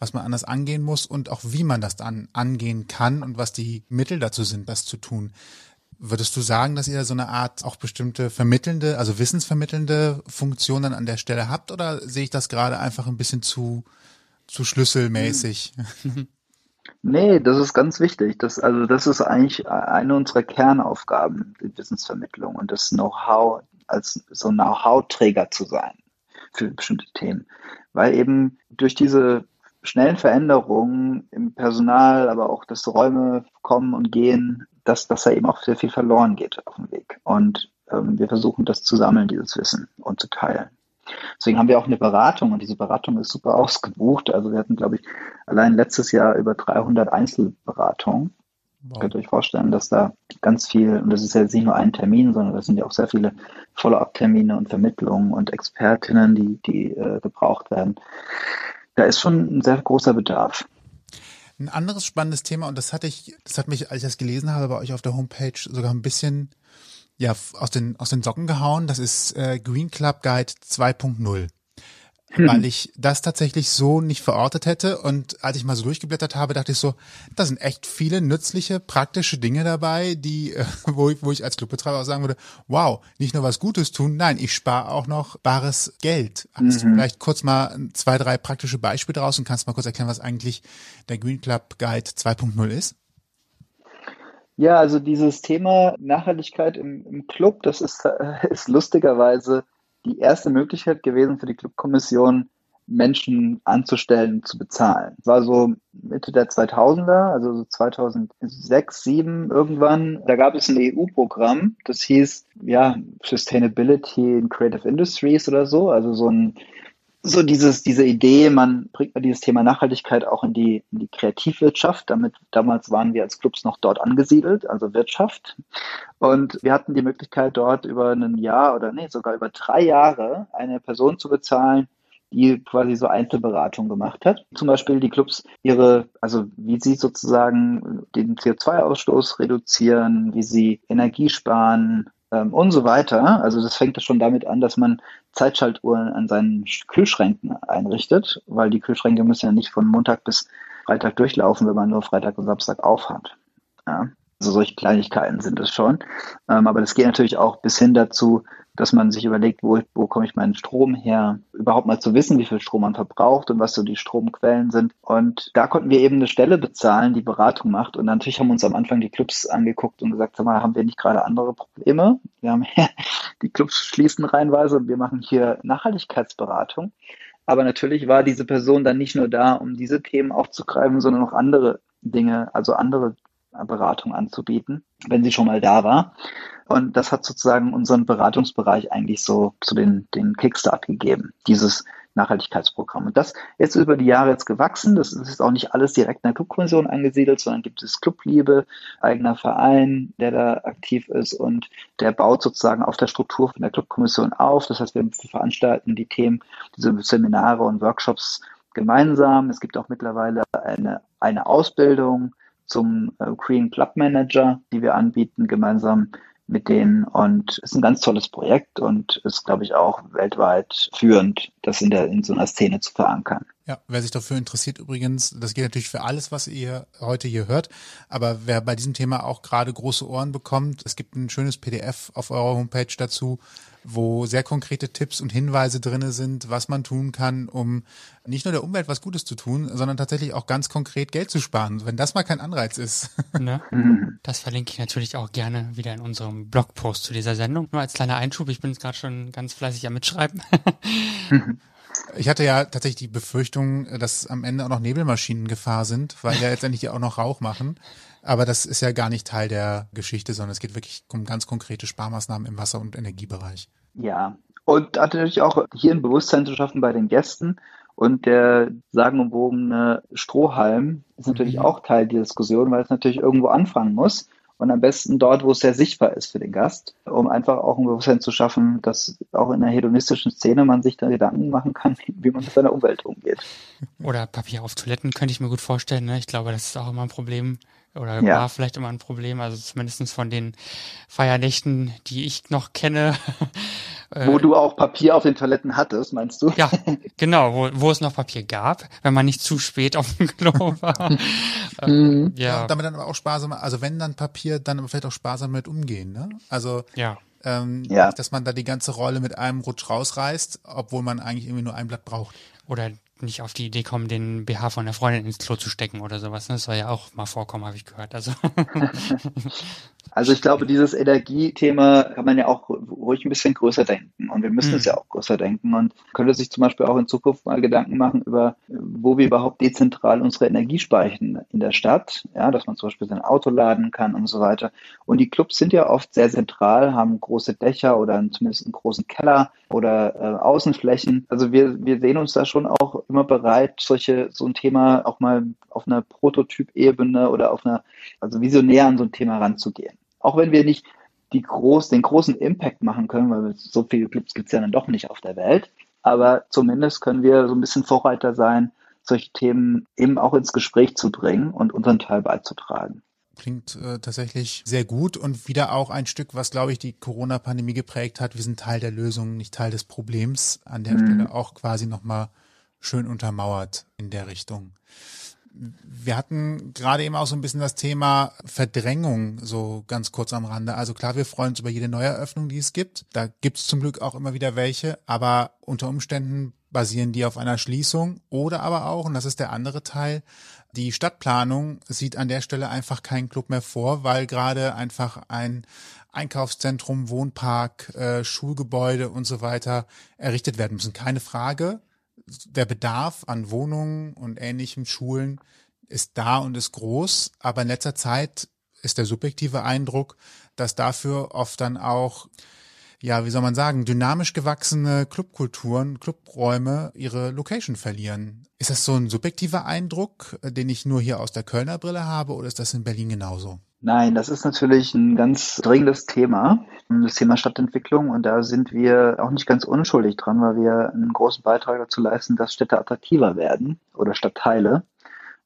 was man anders angehen muss und auch wie man das dann angehen kann und was die Mittel dazu sind, das zu tun. Würdest du sagen, dass ihr so eine Art auch bestimmte vermittelnde, also wissensvermittelnde Funktionen an der Stelle habt oder sehe ich das gerade einfach ein bisschen zu, zu schlüsselmäßig? *laughs* Nee, das ist ganz wichtig. Das, also das ist eigentlich eine unserer Kernaufgaben, die Wissensvermittlung und das Know-how, als so Know-how-Träger zu sein für bestimmte Themen. Weil eben durch diese schnellen Veränderungen im Personal, aber auch, dass Räume kommen und gehen, dass, dass da eben auch sehr viel verloren geht auf dem Weg. Und ähm, wir versuchen das zu sammeln, dieses Wissen und zu teilen. Deswegen haben wir auch eine Beratung und diese Beratung ist super *laughs* ausgebucht. Also wir hatten, glaube ich, allein letztes Jahr über 300 Einzelberatungen. Wow. Könnt ihr euch vorstellen, dass da ganz viel, und das ist ja jetzt nicht nur ein Termin, sondern das sind ja auch sehr viele Follow-up-Termine und Vermittlungen und Expertinnen, die, die äh, gebraucht werden da ist schon ein sehr großer Bedarf. Ein anderes spannendes Thema, und das hatte ich, das hat mich, als ich das gelesen habe, bei euch auf der Homepage sogar ein bisschen ja, aus den, aus den Socken gehauen. Das ist äh, Green Club Guide 2.0 hm. weil ich das tatsächlich so nicht verortet hätte. Und als ich mal so durchgeblättert habe, dachte ich so, da sind echt viele nützliche, praktische Dinge dabei, die, äh, *laughs* wo, ich, wo ich als Clubbetreiber auch sagen würde, wow, nicht nur was Gutes tun, nein, ich spare auch noch bares Geld. Hast mhm. du vielleicht kurz mal zwei, drei praktische Beispiele draus und kannst mal kurz erklären, was eigentlich der Green Club Guide 2.0 ist? Ja, also dieses Thema Nachhaltigkeit im, im Club, das ist, äh, *laughs* ist lustigerweise die erste Möglichkeit gewesen für die Clubkommission, Menschen anzustellen, zu bezahlen. Das war so Mitte der 2000er, also so 2006, 2007 irgendwann. Da gab es ein EU-Programm, das hieß ja Sustainability in Creative Industries oder so, also so ein so dieses, diese Idee, man bringt dieses Thema Nachhaltigkeit auch in die, in die Kreativwirtschaft. Damit, damals waren wir als Clubs noch dort angesiedelt, also Wirtschaft. Und wir hatten die Möglichkeit, dort über ein Jahr oder nee, sogar über drei Jahre eine Person zu bezahlen, die quasi so Einzelberatung gemacht hat. Zum Beispiel die Clubs ihre, also wie sie sozusagen den CO2-Ausstoß reduzieren, wie sie Energie sparen, ähm, und so weiter. Also das fängt schon damit an, dass man Zeitschaltuhren an seinen Kühlschränken einrichtet, weil die Kühlschränke müssen ja nicht von Montag bis Freitag durchlaufen, wenn man nur Freitag und Samstag aufhat. Ja. Also solche Kleinigkeiten sind es schon. Ähm, aber das geht natürlich auch bis hin dazu, dass man sich überlegt, wo, wo komme ich meinen Strom her, überhaupt mal zu wissen, wie viel Strom man verbraucht und was so die Stromquellen sind. Und da konnten wir eben eine Stelle bezahlen, die Beratung macht. Und natürlich haben uns am Anfang die Clubs angeguckt und gesagt, sag mal, haben wir nicht gerade andere Probleme? Wir haben *laughs* die Clubs schließen reinweise und wir machen hier Nachhaltigkeitsberatung. Aber natürlich war diese Person dann nicht nur da, um diese Themen aufzugreifen, sondern auch andere Dinge, also andere Beratung anzubieten, wenn sie schon mal da war. Und das hat sozusagen unseren Beratungsbereich eigentlich so zu den, den Kickstart gegeben, dieses Nachhaltigkeitsprogramm. Und das ist über die Jahre jetzt gewachsen. Das ist auch nicht alles direkt in der Clubkommission angesiedelt, sondern gibt es Clubliebe, eigener Verein, der da aktiv ist und der baut sozusagen auf der Struktur von der Clubkommission auf. Das heißt, wir veranstalten die Themen, diese Seminare und Workshops gemeinsam. Es gibt auch mittlerweile eine, eine Ausbildung zum äh, Green Club Manager, die wir anbieten, gemeinsam mit denen. Und ist ein ganz tolles Projekt und ist, glaube ich, auch weltweit führend, das in, der, in so einer Szene zu verankern. Ja, wer sich dafür interessiert übrigens, das geht natürlich für alles, was ihr heute hier hört, aber wer bei diesem Thema auch gerade große Ohren bekommt, es gibt ein schönes PDF auf eurer Homepage dazu, wo sehr konkrete Tipps und Hinweise drinne sind, was man tun kann, um nicht nur der Umwelt was Gutes zu tun, sondern tatsächlich auch ganz konkret Geld zu sparen, wenn das mal kein Anreiz ist. *laughs* Ne? Das verlinke ich natürlich auch gerne wieder in unserem Blogpost zu dieser Sendung. Nur als kleiner Einschub, ich bin jetzt gerade schon ganz fleißig am Mitschreiben. *laughs* Ich hatte ja tatsächlich die Befürchtung, dass am Ende auch noch Nebelmaschinen Gefahr sind, weil ja letztendlich die auch noch Rauch machen. Aber das ist ja gar nicht Teil der Geschichte, sondern es geht wirklich um ganz konkrete Sparmaßnahmen im Wasser- und Energiebereich. Ja, und natürlich auch hier ein Bewusstsein zu schaffen bei den Gästen. Und der sagenumwogene Strohhalm ist natürlich mhm. auch Teil der Diskussion, weil es natürlich irgendwo anfangen muss. Und am besten dort, wo es sehr sichtbar ist für den Gast, um einfach auch ein Bewusstsein zu schaffen, dass auch in einer hedonistischen Szene man sich da Gedanken machen kann, wie man mit seiner Umwelt umgeht. Oder Papier auf Toiletten könnte ich mir gut vorstellen. Ne? Ich glaube, das ist auch immer ein Problem oder ja. war vielleicht immer ein Problem, also zumindestens von den Feiernächten, die ich noch kenne. *laughs* Wo du auch Papier auf den Toiletten hattest, meinst du? Ja, *laughs* genau, wo, wo es noch Papier gab, wenn man nicht zu spät auf dem Klo war. *laughs* ähm, ja. ja. Damit dann aber auch sparsam, also wenn dann Papier, dann aber vielleicht auch sparsam mit umgehen, ne? Also ja. Ähm, ja. dass man da die ganze Rolle mit einem Rutsch rausreißt, obwohl man eigentlich irgendwie nur ein Blatt braucht. Oder nicht auf die Idee kommen, den BH von der Freundin ins Klo zu stecken oder sowas. Das soll ja auch mal vorkommen, habe ich gehört. Also. *laughs* also ich glaube, dieses Energiethema kann man ja auch ruhig ein bisschen größer denken. Und wir müssen mhm. es ja auch größer denken. Und könnte sich zum Beispiel auch in Zukunft mal Gedanken machen über, wo wir überhaupt dezentral unsere Energie speichern in der Stadt. Ja, dass man zum Beispiel sein Auto laden kann und so weiter. Und die Clubs sind ja oft sehr zentral, haben große Dächer oder zumindest einen großen Keller oder äh, Außenflächen. Also wir, wir sehen uns da schon auch immer bereit, solche, so ein Thema auch mal auf einer Prototypebene oder auf einer, also visionär an so ein Thema ranzugehen. Auch wenn wir nicht die groß, den großen Impact machen können, weil so viele Clubs gibt es ja dann doch nicht auf der Welt. Aber zumindest können wir so ein bisschen Vorreiter sein, solche Themen eben auch ins Gespräch zu bringen und unseren Teil beizutragen. Klingt äh, tatsächlich sehr gut und wieder auch ein Stück, was, glaube ich, die Corona-Pandemie geprägt hat. Wir sind Teil der Lösung, nicht Teil des Problems. An der mhm. Stelle auch quasi nochmal schön untermauert in der Richtung. Wir hatten gerade eben auch so ein bisschen das Thema Verdrängung so ganz kurz am Rande. Also klar, wir freuen uns über jede Neueröffnung, die es gibt. Da gibt es zum Glück auch immer wieder welche, aber unter Umständen basieren die auf einer Schließung oder aber auch, und das ist der andere Teil, die Stadtplanung sieht an der Stelle einfach keinen Club mehr vor, weil gerade einfach ein Einkaufszentrum, Wohnpark, äh, Schulgebäude und so weiter errichtet werden müssen. Keine Frage der Bedarf an Wohnungen und ähnlichen Schulen ist da und ist groß, aber in letzter Zeit ist der subjektive Eindruck, dass dafür oft dann auch ja, wie soll man sagen, dynamisch gewachsene Clubkulturen, Clubräume ihre Location verlieren. Ist das so ein subjektiver Eindruck, den ich nur hier aus der Kölner Brille habe, oder ist das in Berlin genauso? Nein, das ist natürlich ein ganz dringendes Thema, das Thema Stadtentwicklung. Und da sind wir auch nicht ganz unschuldig dran, weil wir einen großen Beitrag dazu leisten, dass Städte attraktiver werden oder Stadtteile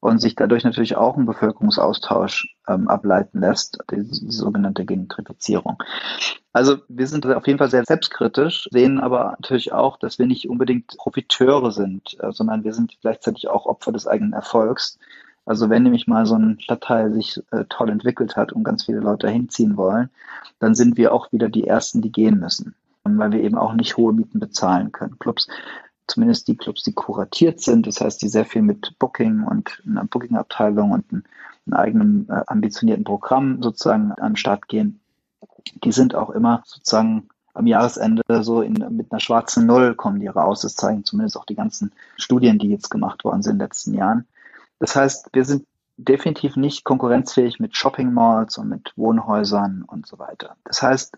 und sich dadurch natürlich auch ein Bevölkerungsaustausch ähm, ableiten lässt, die, die sogenannte Gentrifizierung. Also wir sind auf jeden Fall sehr selbstkritisch, sehen aber natürlich auch, dass wir nicht unbedingt Profiteure sind, äh, sondern wir sind gleichzeitig auch Opfer des eigenen Erfolgs also wenn nämlich mal so ein Stadtteil sich äh, toll entwickelt hat und ganz viele Leute hinziehen wollen, dann sind wir auch wieder die Ersten, die gehen müssen, weil wir eben auch nicht hohe Mieten bezahlen können. Clubs, zumindest die Clubs, die kuratiert sind, das heißt, die sehr viel mit Booking und einer Booking-Abteilung und einem, eigenen äh, ambitionierten Programm sozusagen an den Start gehen, die sind auch immer sozusagen am Jahresende so in, mit einer schwarzen Null kommen die raus. Das zeigen zumindest auch die ganzen Studien, die jetzt gemacht worden sind in den letzten Jahren. Das heißt, wir sind definitiv nicht konkurrenzfähig mit Shopping Malls und mit Wohnhäusern und so weiter. Das heißt,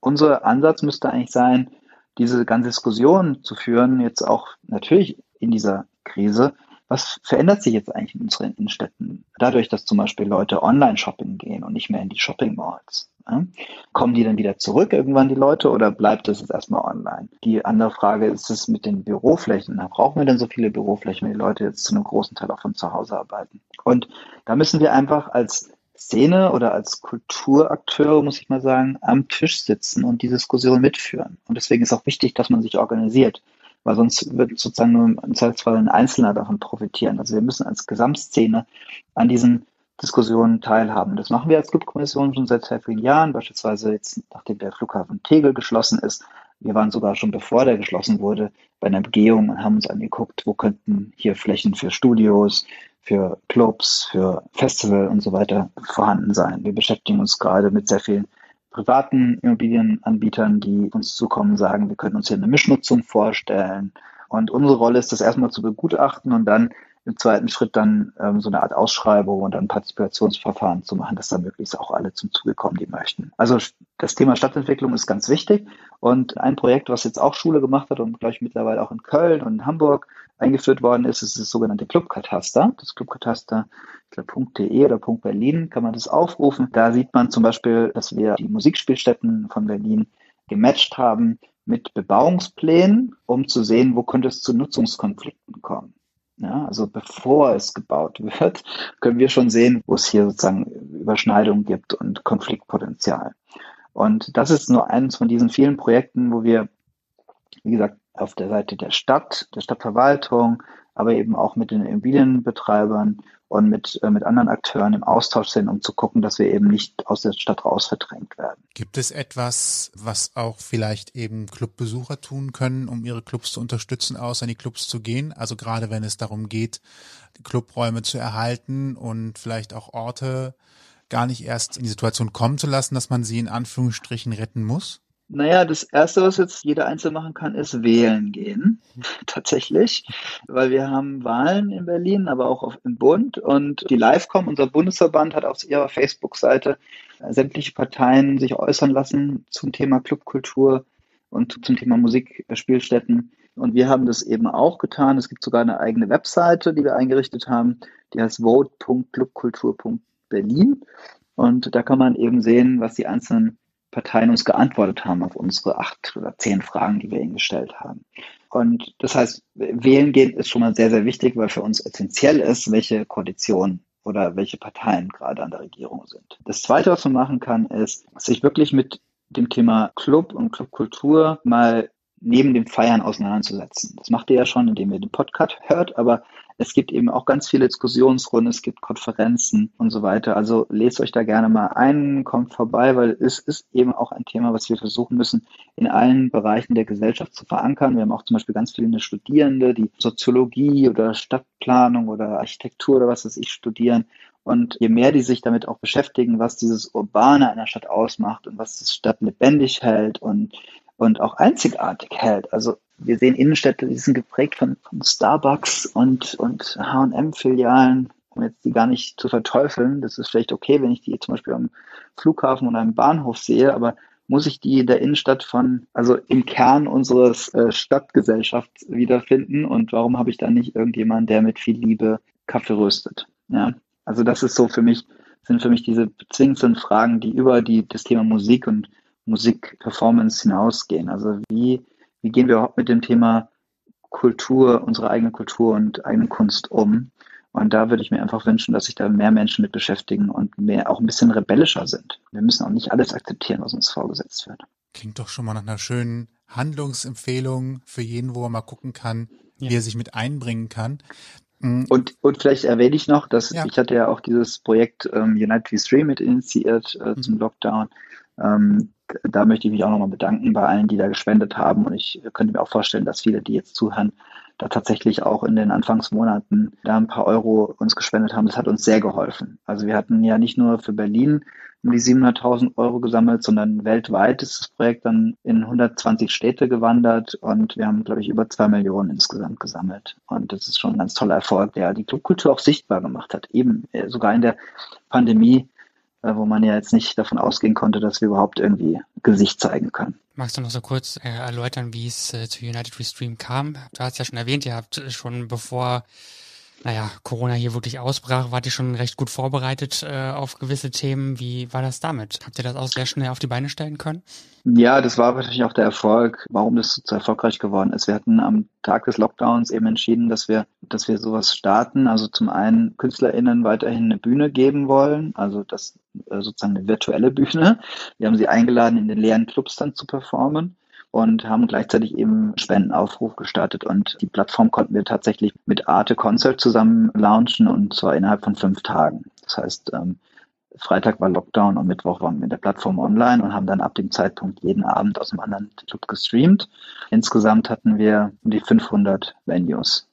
unser Ansatz müsste eigentlich sein, diese ganze Diskussion zu führen, jetzt auch natürlich in dieser Krise, was verändert sich jetzt eigentlich in unseren Innenstädten? Dadurch, dass zum Beispiel Leute online shopping gehen und nicht mehr in die Shopping Malls. Ja? Kommen die dann wieder zurück irgendwann, die Leute, oder bleibt das jetzt erstmal online? Die andere Frage ist es mit den Büroflächen. Brauchen wir denn so viele Büroflächen, wenn die Leute jetzt zu einem großen Teil auch von zu Hause arbeiten? Und da müssen wir einfach als Szene oder als Kulturakteure, muss ich mal sagen, am Tisch sitzen und die Diskussion mitführen. Und deswegen ist auch wichtig, dass man sich organisiert weil sonst wird sozusagen nur im Zweifelsfall ein Einzelner davon profitieren. Also wir müssen als Gesamtszene an diesen Diskussionen teilhaben. Das machen wir als Clubkommission schon seit sehr vielen Jahren, beispielsweise jetzt, nachdem der Flughafen Tegel geschlossen ist. Wir waren sogar schon bevor der geschlossen wurde bei einer Begehung und haben uns angeguckt, wo könnten hier Flächen für Studios, für Clubs, für Festival und so weiter vorhanden sein. Wir beschäftigen uns gerade mit sehr vielen privaten Immobilienanbietern, die uns zukommen, sagen, wir können uns hier eine Mischnutzung vorstellen. Und unsere Rolle ist das erstmal zu begutachten und dann im zweiten Schritt dann ähm, so eine Art Ausschreibung und ein Partizipationsverfahren zu machen, dass da möglichst auch alle zum Zuge kommen, die möchten. Also das Thema Stadtentwicklung ist ganz wichtig. Und ein Projekt, was jetzt auch Schule gemacht hat und glaube ich mittlerweile auch in Köln und in Hamburg eingeführt worden ist, ist das sogenannte Clubkataster. Das Clubkataster .de oder .berlin kann man das aufrufen. Da sieht man zum Beispiel, dass wir die Musikspielstätten von Berlin gematcht haben mit Bebauungsplänen, um zu sehen, wo könnte es zu Nutzungskonflikten kommen. Ja, also bevor es gebaut *laughs* wird, können wir schon sehen, wo es hier sozusagen Überschneidungen gibt und Konfliktpotenzial. Und das ist nur eines von diesen vielen Projekten, wo wir, wie gesagt, auf der Seite der Stadt, der Stadtverwaltung, aber eben auch mit den Immobilienbetreibern und mit, äh, mit anderen Akteuren im Austausch sind, um zu gucken, dass wir eben nicht aus der Stadt raus verdrängt werden. Gibt es etwas, was auch vielleicht eben Clubbesucher tun können, um ihre Clubs zu unterstützen, außer in die Clubs zu gehen? Also gerade wenn es darum geht, Clubräume zu erhalten und vielleicht auch Orte gar nicht erst in die Situation kommen zu lassen, dass man sie in Anführungsstrichen retten muss? Naja, das Erste, was jetzt jeder Einzelne machen kann, ist wählen gehen. *laughs* Tatsächlich. Weil wir haben Wahlen in Berlin, aber auch auf, im Bund. Und die Livecom, unser Bundesverband, hat auf ihrer Facebook-Seite sämtliche Parteien sich äußern lassen zum Thema Clubkultur und zum Thema Musikspielstätten. Und wir haben das eben auch getan. Es gibt sogar eine eigene Webseite, die wir eingerichtet haben. Die heißt vote.clubkultur.berlin. Und da kann man eben sehen, was die einzelnen Parteien uns geantwortet haben auf unsere acht oder zehn Fragen, die wir ihnen gestellt haben. Und das heißt, wählen gehen ist schon mal sehr, sehr wichtig, weil für uns essentiell ist, welche Koalition oder welche Parteien gerade an der Regierung sind. Das Zweite, was man machen kann, ist, sich wirklich mit dem Thema Club und Clubkultur mal neben dem Feiern auseinanderzusetzen. Das macht ihr ja schon, indem ihr den Podcast hört, aber es gibt eben auch ganz viele Diskussionsrunden, es gibt Konferenzen und so weiter. Also lest euch da gerne mal ein, kommt vorbei, weil es ist eben auch ein Thema, was wir versuchen müssen, in allen Bereichen der Gesellschaft zu verankern. Wir haben auch zum Beispiel ganz viele Studierende, die Soziologie oder Stadtplanung oder Architektur oder was weiß ich studieren. Und je mehr die sich damit auch beschäftigen, was dieses Urbane einer Stadt ausmacht und was die Stadt lebendig hält und und auch einzigartig hält. Also wir sehen Innenstädte, die sind geprägt von, von Starbucks und, und H&M-Filialen, um jetzt die gar nicht zu verteufeln. Das ist vielleicht okay, wenn ich die zum Beispiel am Flughafen oder am Bahnhof sehe, aber muss ich die in der Innenstadt von, also im Kern unseres äh, Stadtgesellschafts wiederfinden und warum habe ich da nicht irgendjemand, der mit viel Liebe Kaffee röstet? Ja, also das ist so für mich sind für mich diese zwingendsten Fragen, die über die, das Thema Musik und Musikperformance hinausgehen. Also wie, wie gehen wir überhaupt mit dem Thema Kultur, unsere eigene Kultur und eigene Kunst um? Und da würde ich mir einfach wünschen, dass sich da mehr Menschen mit beschäftigen und mehr auch ein bisschen rebellischer sind. Wir müssen auch nicht alles akzeptieren, was uns vorgesetzt wird. Klingt doch schon mal nach einer schönen Handlungsempfehlung für jeden, wo er mal gucken kann, ja. wie er sich mit einbringen kann. Mhm. Und, und vielleicht erwähne ich noch, dass ja. ich hatte ja auch dieses Projekt ähm, United We Stream mit initiiert äh, mhm. zum Lockdown. Ähm, da möchte ich mich auch nochmal bedanken bei allen, die da gespendet haben. Und ich könnte mir auch vorstellen, dass viele, die jetzt zuhören, da tatsächlich auch in den Anfangsmonaten da ein paar Euro uns gespendet haben. Das hat uns sehr geholfen. Also wir hatten ja nicht nur für Berlin um die 700.000 Euro gesammelt, sondern weltweit ist das Projekt dann in 120 Städte gewandert und wir haben, glaube ich, über zwei Millionen insgesamt gesammelt. Und das ist schon ein ganz toller Erfolg, der die Clubkultur auch sichtbar gemacht hat. Eben äh, sogar in der Pandemie wo man ja jetzt nicht davon ausgehen konnte, dass wir überhaupt irgendwie Gesicht zeigen können. Magst du noch so kurz äh, erläutern, wie es äh, zu United Restream kam? Du hast ja schon erwähnt, ihr habt schon bevor naja, Corona hier wirklich ausbrach, wart ihr schon recht gut vorbereitet äh, auf gewisse Themen. Wie war das damit? Habt ihr das auch sehr schnell auf die Beine stellen können? Ja, das war natürlich auch der Erfolg, warum das so erfolgreich geworden ist. Wir hatten am Tag des Lockdowns eben entschieden, dass wir, dass wir sowas starten. Also zum einen KünstlerInnen weiterhin eine Bühne geben wollen, also das äh, sozusagen eine virtuelle Bühne. Wir haben sie eingeladen, in den leeren Clubs dann zu performen und haben gleichzeitig eben Spendenaufruf gestartet. Und die Plattform konnten wir tatsächlich mit Arte Concert zusammen launchen und zwar innerhalb von fünf Tagen. Das heißt, ähm, Freitag war Lockdown und Mittwoch waren wir in der Plattform online und haben dann ab dem Zeitpunkt jeden Abend aus dem anderen Club gestreamt. Insgesamt hatten wir um die 500 Venues,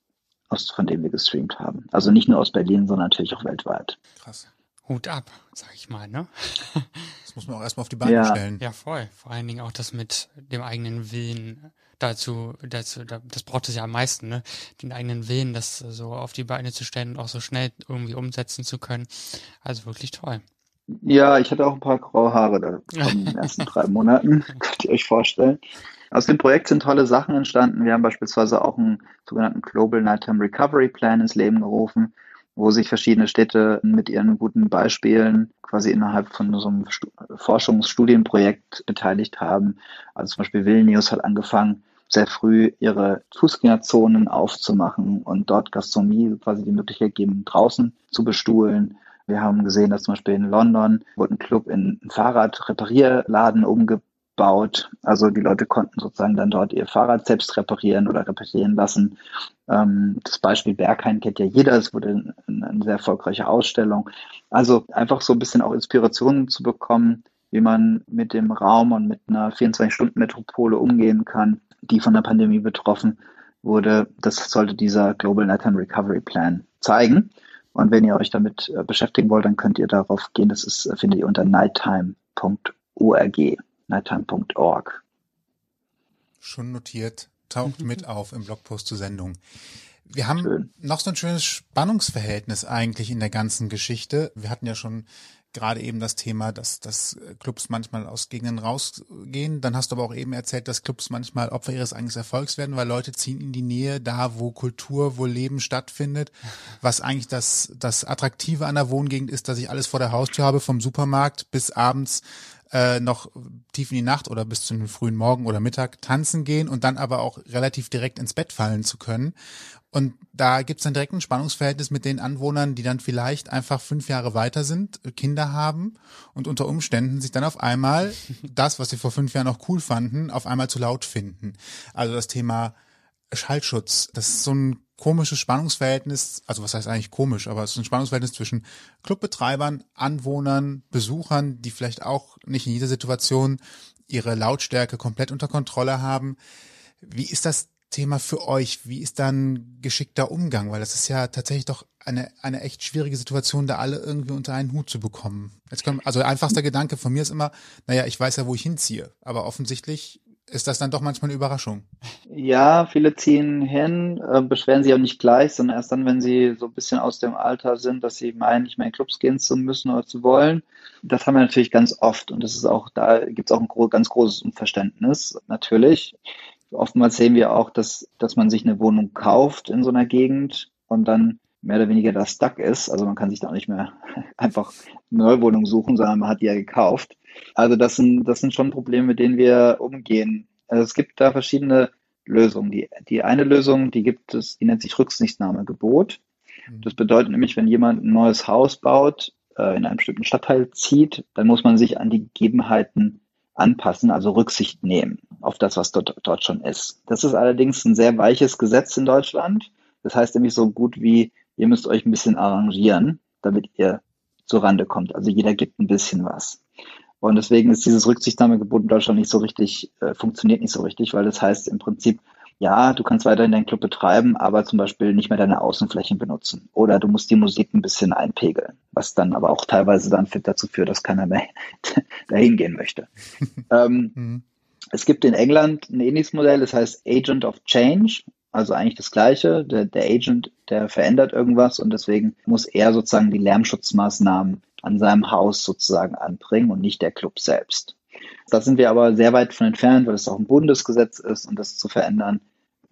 aus, von denen wir gestreamt haben. Also nicht nur aus Berlin, sondern natürlich auch weltweit. Krass. Hut ab, sag ich mal, ne? *laughs* Das muss man auch erstmal auf die Beine ja. stellen. Ja, voll. Vor allen Dingen auch das mit dem eigenen Willen dazu, dazu, das braucht es ja am meisten, ne? Den eigenen Willen, das so auf die Beine zu stellen und auch so schnell irgendwie umsetzen zu können. Also wirklich toll. Ja, ich hatte auch ein paar graue Haare da *laughs* in den ersten drei Monaten. *laughs* Könnt ihr euch vorstellen. Aus dem Projekt sind tolle Sachen entstanden. Wir haben beispielsweise auch einen sogenannten Global Nighttime Recovery Plan ins Leben gerufen wo sich verschiedene Städte mit ihren guten Beispielen quasi innerhalb von so einem Forschungsstudienprojekt beteiligt haben. Also zum Beispiel Vilnius hat angefangen, sehr früh ihre Fußgängerzonen aufzumachen und dort Gastronomie quasi die Möglichkeit geben, draußen zu bestuhlen. Wir haben gesehen, dass zum Beispiel in London wurde ein Club in einen Fahrradreparierladen umgebaut baut. Also die Leute konnten sozusagen dann dort ihr Fahrrad selbst reparieren oder reparieren lassen. Ähm, das Beispiel Berghain kennt ja jeder. Es wurde eine sehr erfolgreiche Ausstellung. Also einfach so ein bisschen auch Inspirationen zu bekommen, wie man mit dem Raum und mit einer 24-Stunden-Metropole umgehen kann, die von der Pandemie betroffen wurde. Das sollte dieser Global Nighttime Recovery Plan zeigen. Und wenn ihr euch damit äh, beschäftigen wollt, dann könnt ihr darauf gehen. Das ist, äh, findet ihr unter nighttime.org nighttime.org. Schon notiert, taucht *laughs* mit auf im Blogpost zur Sendung. Wir haben Schön. noch so ein schönes Spannungsverhältnis eigentlich in der ganzen Geschichte. Wir hatten ja schon gerade eben das Thema, dass, dass Clubs manchmal aus Gegenden rausgehen. Dann hast du aber auch eben erzählt, dass Clubs manchmal Opfer ihres eigenen Erfolgs werden, weil Leute ziehen in die Nähe, da wo Kultur, wo Leben stattfindet. Was eigentlich das, das Attraktive an der Wohngegend ist, dass ich alles vor der Haustür habe, vom Supermarkt bis abends äh, noch tief in die Nacht oder bis zu einem frühen Morgen oder Mittag tanzen gehen und dann aber auch relativ direkt ins Bett fallen zu können. Und da gibt's dann direkt ein Spannungsverhältnis mit den Anwohnern, die dann vielleicht einfach fünf Jahre weiter sind, Kinder haben und unter Umständen sich dann auf einmal *laughs* das, was sie vor fünf Jahren noch cool fanden, auf einmal zu laut finden. Also das Thema Schallschutz, das ist so ein komisches Spannungsverhältnis, also was heißt eigentlich komisch, aber es ist ein Spannungsverhältnis zwischen Clubbetreibern, Anwohnern, Besuchern, die vielleicht auch nicht in jeder Situation ihre Lautstärke komplett unter Kontrolle haben. Wie ist das Thema für euch? Wie ist dann geschickter Umgang? Weil das ist ja tatsächlich doch eine, eine echt schwierige Situation, da alle irgendwie unter einen Hut zu bekommen. Jetzt können, also einfachster Gedanke von mir ist immer, naja, ich weiß ja, wo ich hinziehe. Aber offensichtlich ist das dann doch manchmal eine Überraschung. Ja, viele ziehen hin, äh, beschweren sich auch nicht gleich, sondern erst dann, wenn sie so ein bisschen aus dem Alter sind, dass sie meinen, nicht mehr in Clubs gehen zu müssen oder zu wollen. Das haben wir natürlich ganz oft und das ist auch, da gibt es auch ein gro ganz großes Unverständnis, natürlich. Oftmals sehen wir auch, dass, dass man sich eine Wohnung kauft in so einer Gegend und dann mehr oder weniger da stuck ist. Also man kann sich da auch nicht mehr *laughs* einfach eine Neuwohnung suchen, sondern man hat die ja gekauft. Also das sind, das sind schon Probleme, mit denen wir umgehen. Also es gibt da verschiedene Lösungen. Die, die eine Lösung, die gibt es, die nennt sich Rücksichtnahmegebot. Mhm. Das bedeutet nämlich, wenn jemand ein neues Haus baut, äh, in einem bestimmten Stadtteil zieht, dann muss man sich an die Gegebenheiten anpassen, also Rücksicht nehmen auf das, was dort, dort schon ist. Das ist allerdings ein sehr weiches Gesetz in Deutschland. Das heißt nämlich so gut wie, ihr müsst euch ein bisschen arrangieren, damit ihr zur Rande kommt. Also jeder gibt ein bisschen was. Und deswegen ist dieses Rücksichtnahmegebot in Deutschland nicht so richtig, äh, funktioniert nicht so richtig, weil das heißt im Prinzip, ja, du kannst weiterhin deinen Club betreiben, aber zum Beispiel nicht mehr deine Außenflächen benutzen. Oder du musst die Musik ein bisschen einpegeln, was dann aber auch teilweise dann dazu führt, dass keiner mehr *laughs* dahin gehen möchte. *laughs* ähm, mhm. Es gibt in England ein ähnliches Modell, das heißt Agent of Change, also eigentlich das Gleiche. Der, der Agent, der verändert irgendwas und deswegen muss er sozusagen die Lärmschutzmaßnahmen an seinem Haus sozusagen anbringen und nicht der Club selbst. Da sind wir aber sehr weit von entfernt, weil es auch ein Bundesgesetz ist und das zu verändern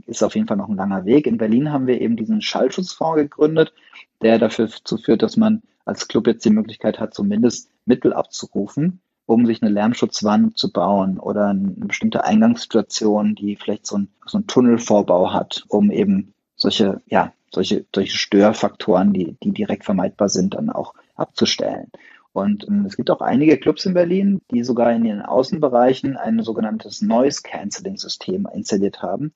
ist auf jeden Fall noch ein langer Weg. In Berlin haben wir eben diesen Schallschutzfonds gegründet, der dafür führt, dass man als Club jetzt die Möglichkeit hat, zumindest Mittel abzurufen, um sich eine Lärmschutzwand zu bauen oder eine bestimmte Eingangssituation, die vielleicht so ein, so ein Tunnelvorbau hat, um eben solche, ja, solche, solche Störfaktoren, die, die direkt vermeidbar sind, dann auch abzustellen. Und ähm, es gibt auch einige Clubs in Berlin, die sogar in ihren Außenbereichen ein sogenanntes Noise Cancelling System installiert haben,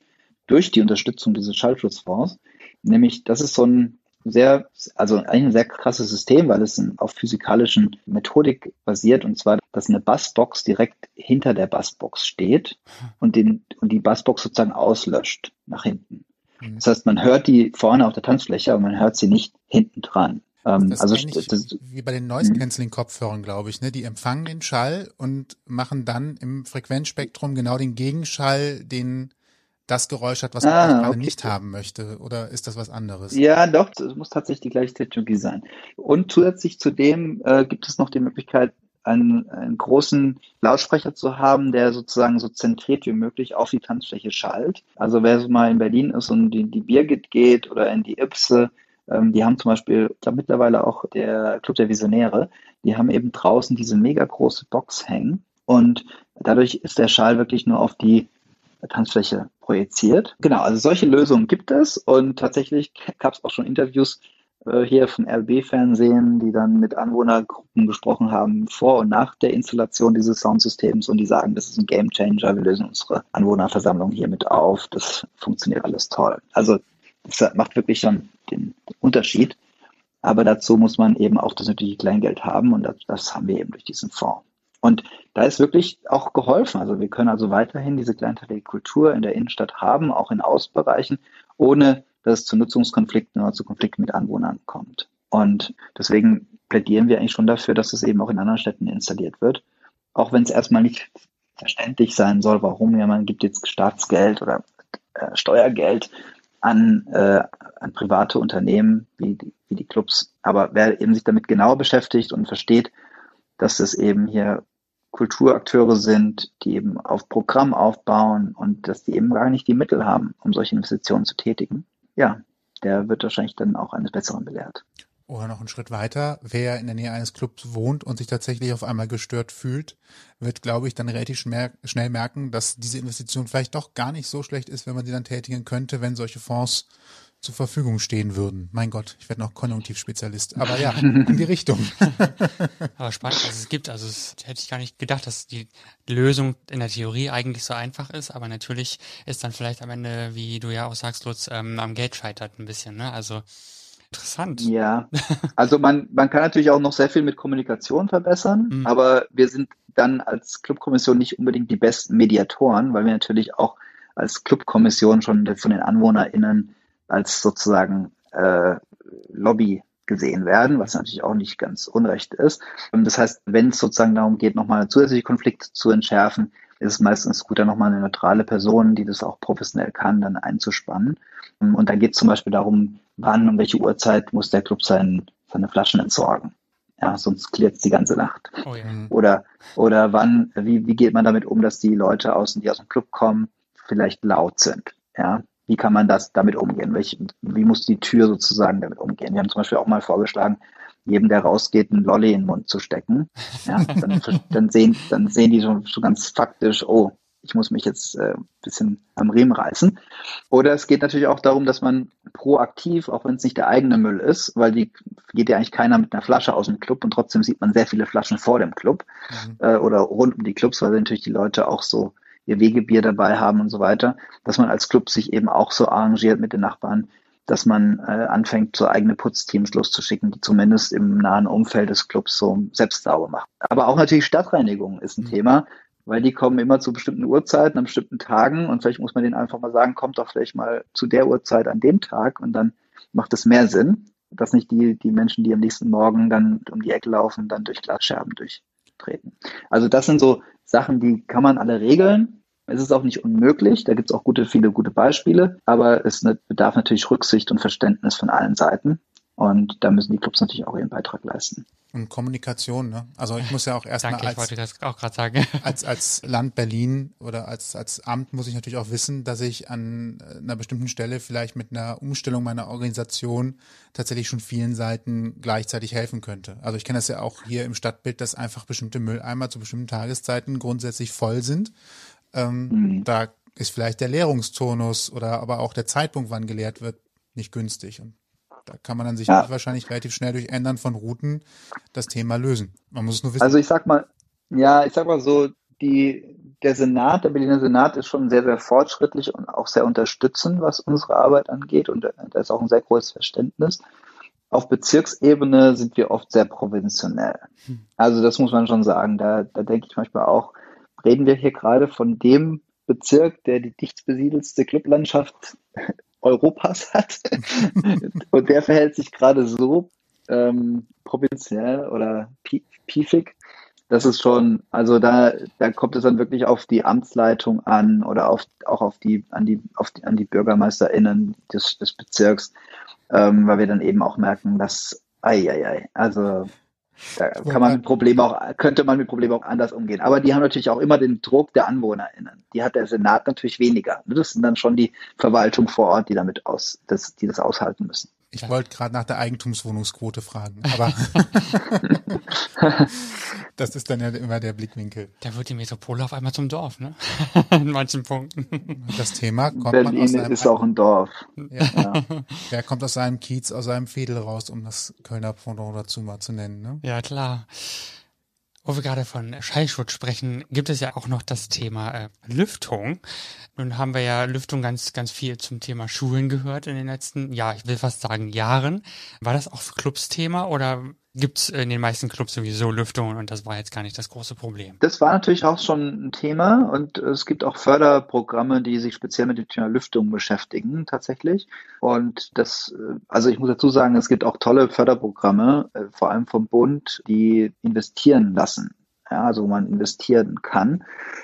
durch die Unterstützung dieses Schallschutzfonds. Nämlich, das ist so ein sehr, also eigentlich ein sehr krasses System, weil es auf physikalischen Methodik basiert und zwar, dass eine Bassbox direkt hinter der Bassbox steht und, den, und die Bassbox sozusagen auslöscht nach hinten. Mhm. Das heißt, man hört die vorne auf der Tanzfläche, aber man hört sie nicht hinten dran. Ähm, das also ist das, wie bei den Noise Cancelling Kopfhörern, glaube ich. Ne? Die empfangen den Schall und machen dann im Frequenzspektrum genau den Gegenschall, den das Geräusch hat, was man ah, gerade okay. nicht haben möchte? Oder ist das was anderes? Ja, doch, es muss tatsächlich die gleiche Technologie sein. Und zusätzlich zu dem äh, gibt es noch die Möglichkeit, einen, einen großen Lautsprecher zu haben, der sozusagen so zentriert wie möglich auf die Tanzfläche schallt. Also wer so mal in Berlin ist und in die Birgit geht oder in die Ipse, ähm, die haben zum Beispiel, ich glaube mittlerweile auch der Club der Visionäre, die haben eben draußen diese mega große Box hängen und dadurch ist der Schall wirklich nur auf die Tanzfläche projiziert. Genau, also solche Lösungen gibt es und tatsächlich gab es auch schon Interviews äh, hier vom RB-Fernsehen, die dann mit Anwohnergruppen gesprochen haben vor und nach der Installation dieses Soundsystems und die sagen, das ist ein Game Changer, wir lösen unsere Anwohnerversammlung hiermit auf, das funktioniert alles toll. Also das macht wirklich schon den Unterschied. Aber dazu muss man eben auch das nötige Kleingeld haben und das, das haben wir eben durch diesen Fonds. Und da ist wirklich auch geholfen. Also wir können also weiterhin diese kleinteilige Kultur in der Innenstadt haben, auch in Außenbereichen, ohne dass es zu Nutzungskonflikten oder zu Konflikten mit Anwohnern kommt. Und deswegen plädieren wir eigentlich schon dafür, dass es eben auch in anderen Städten installiert wird. Auch wenn es erstmal nicht verständlich sein soll, warum ja man gibt jetzt Staatsgeld oder äh, Steuergeld an, äh, an private Unternehmen wie die, wie die Clubs. Aber wer eben sich damit genauer beschäftigt und versteht, dass es eben hier Kulturakteure sind, die eben auf Programm aufbauen und dass die eben gar nicht die Mittel haben, um solche Investitionen zu tätigen, ja, der wird wahrscheinlich dann auch eines Besseren belehrt. Oder noch einen Schritt weiter, wer in der Nähe eines Clubs wohnt und sich tatsächlich auf einmal gestört fühlt, wird, glaube ich, dann relativ schnell merken, dass diese Investition vielleicht doch gar nicht so schlecht ist, wenn man sie dann tätigen könnte, wenn solche Fonds zur Verfügung stehen würden. Mein Gott, ich werde noch Konjunktivspezialist. Aber ja, *laughs* in die Richtung. *laughs* Aber spannend, also es gibt, also es hätte ich gar nicht gedacht, dass die Lösung in der Theorie eigentlich so einfach ist, aber natürlich ist dann vielleicht am Ende, wie du ja auch sagst, Lutz, ähm, am Geld scheitert ein bisschen, ne? Also Interessant. Ja, also man, man kann natürlich auch noch sehr viel mit Kommunikation verbessern, mhm. aber wir sind dann als Clubkommission nicht unbedingt die besten Mediatoren, weil wir natürlich auch als Clubkommission schon von den AnwohnerInnen als sozusagen äh, Lobby gesehen werden, was natürlich auch nicht ganz unrecht ist. Das heißt, wenn es sozusagen darum geht, nochmal zusätzliche Konflikte zu entschärfen, ist es meistens gut, dann nochmal eine neutrale Person, die das auch professionell kann, dann einzuspannen. Und dann geht es zum Beispiel darum, wann und welche Uhrzeit muss der Club sein, seine Flaschen entsorgen. Ja, sonst klärt es die ganze Nacht. Oh ja. Oder, oder wann, wie, wie geht man damit um, dass die Leute außen, die aus dem Club kommen, vielleicht laut sind. Ja, wie kann man das damit umgehen? Welch, wie muss die Tür sozusagen damit umgehen? Wir haben zum Beispiel auch mal vorgeschlagen, jedem, der rausgeht, einen Lolli in den Mund zu stecken. Ja, dann, *laughs* dann, sehen, dann sehen die so, so ganz faktisch, oh, ich muss mich jetzt äh, ein bisschen am Riemen reißen. Oder es geht natürlich auch darum, dass man proaktiv, auch wenn es nicht der eigene Müll ist, weil die geht ja eigentlich keiner mit einer Flasche aus dem Club und trotzdem sieht man sehr viele Flaschen vor dem Club mhm. äh, oder rund um die Clubs, weil natürlich die Leute auch so ihr Wegebier dabei haben und so weiter, dass man als Club sich eben auch so arrangiert mit den Nachbarn, dass man äh, anfängt, so eigene Putzteams loszuschicken, die zumindest im nahen Umfeld des Clubs so selbst sauber machen. Aber auch natürlich Stadtreinigung ist ein mhm. Thema, weil die kommen immer zu bestimmten Uhrzeiten, an bestimmten Tagen und vielleicht muss man denen einfach mal sagen, kommt doch vielleicht mal zu der Uhrzeit an dem Tag und dann macht es mehr Sinn, dass nicht die, die Menschen, die am nächsten Morgen dann um die Ecke laufen, dann durch Glasscherben durchtreten. Also das sind so Sachen, die kann man alle regeln, es ist auch nicht unmöglich, da gibt es auch gute, viele gute Beispiele, aber es ne, bedarf natürlich Rücksicht und Verständnis von allen Seiten. Und da müssen die Clubs natürlich auch ihren Beitrag leisten. Und Kommunikation, ne? Also ich muss ja auch erstmal als, ich wollte das auch gerade sagen. *laughs* als, als Land Berlin oder als, als Amt muss ich natürlich auch wissen, dass ich an einer bestimmten Stelle vielleicht mit einer Umstellung meiner Organisation tatsächlich schon vielen Seiten gleichzeitig helfen könnte. Also ich kenne das ja auch hier im Stadtbild, dass einfach bestimmte Mülleimer zu bestimmten Tageszeiten grundsätzlich voll sind ähm, mhm. Da ist vielleicht der Leerungstonus oder aber auch der Zeitpunkt, wann geleert wird, nicht günstig. Und da kann man dann sich ja. wahrscheinlich relativ schnell durch Ändern von Routen das Thema lösen. Man muss es nur wissen. Also ich sag mal, ja, ich sag mal so, die, der Senat, der Berliner Senat ist schon sehr, sehr fortschrittlich und auch sehr unterstützend, was unsere Arbeit angeht. Und da ist auch ein sehr großes Verständnis. Auf Bezirksebene sind wir oft sehr provintionell. Hm. Also das muss man schon sagen. Da, da denke ich manchmal auch, reden wir hier gerade von dem Bezirk, der die dichtst besiedelste Clublandschaft Europas hat. *laughs* und der verhält sich gerade so ähm, provinziell oder piefig. Das ist schon, also da, da kommt es dann wirklich auf die Amtsleitung an oder auf, auch auf die, an die, auf die, an die BürgermeisterInnen des, des Bezirks, ähm, weil wir dann eben auch merken, dass, ei, ei, ei, also da kann man mit Problemen auch, könnte man mit Problemen auch anders umgehen. Aber die haben natürlich auch immer den Druck der AnwohnerInnen. Die hat der Senat natürlich weniger. Das sind dann schon die Verwaltung vor Ort, die damit aus, das, die das aushalten müssen. Ich wollte gerade nach der Eigentumswohnungsquote fragen, aber *laughs* *laughs* das ist dann ja immer der Blickwinkel. Da wird die Metropole auf einmal zum Dorf, ne? *laughs* In manchen Punkten. Das Thema kommt Berlin man aus einem ist auch ein Dorf. Ja. ja. Wer kommt aus seinem Kiez, aus seinem Fädel raus, um das Kölner Pendant dazu mal zu nennen, ne? Ja, klar. Wo wir gerade von Schallschutz sprechen, gibt es ja auch noch das Thema äh, Lüftung. Nun haben wir ja Lüftung ganz, ganz viel zum Thema Schulen gehört in den letzten, ja, ich will fast sagen Jahren. War das auch Clubs Thema oder gibt's in den meisten Clubs sowieso Lüftung und das war jetzt gar nicht das große Problem. Das war natürlich auch schon ein Thema und es gibt auch Förderprogramme, die sich speziell mit dem Thema Lüftung beschäftigen tatsächlich. Und das, also ich muss dazu sagen, es gibt auch tolle Förderprogramme, äh, vor allem vom Bund, die investieren lassen. Ja, also wo man investieren kann.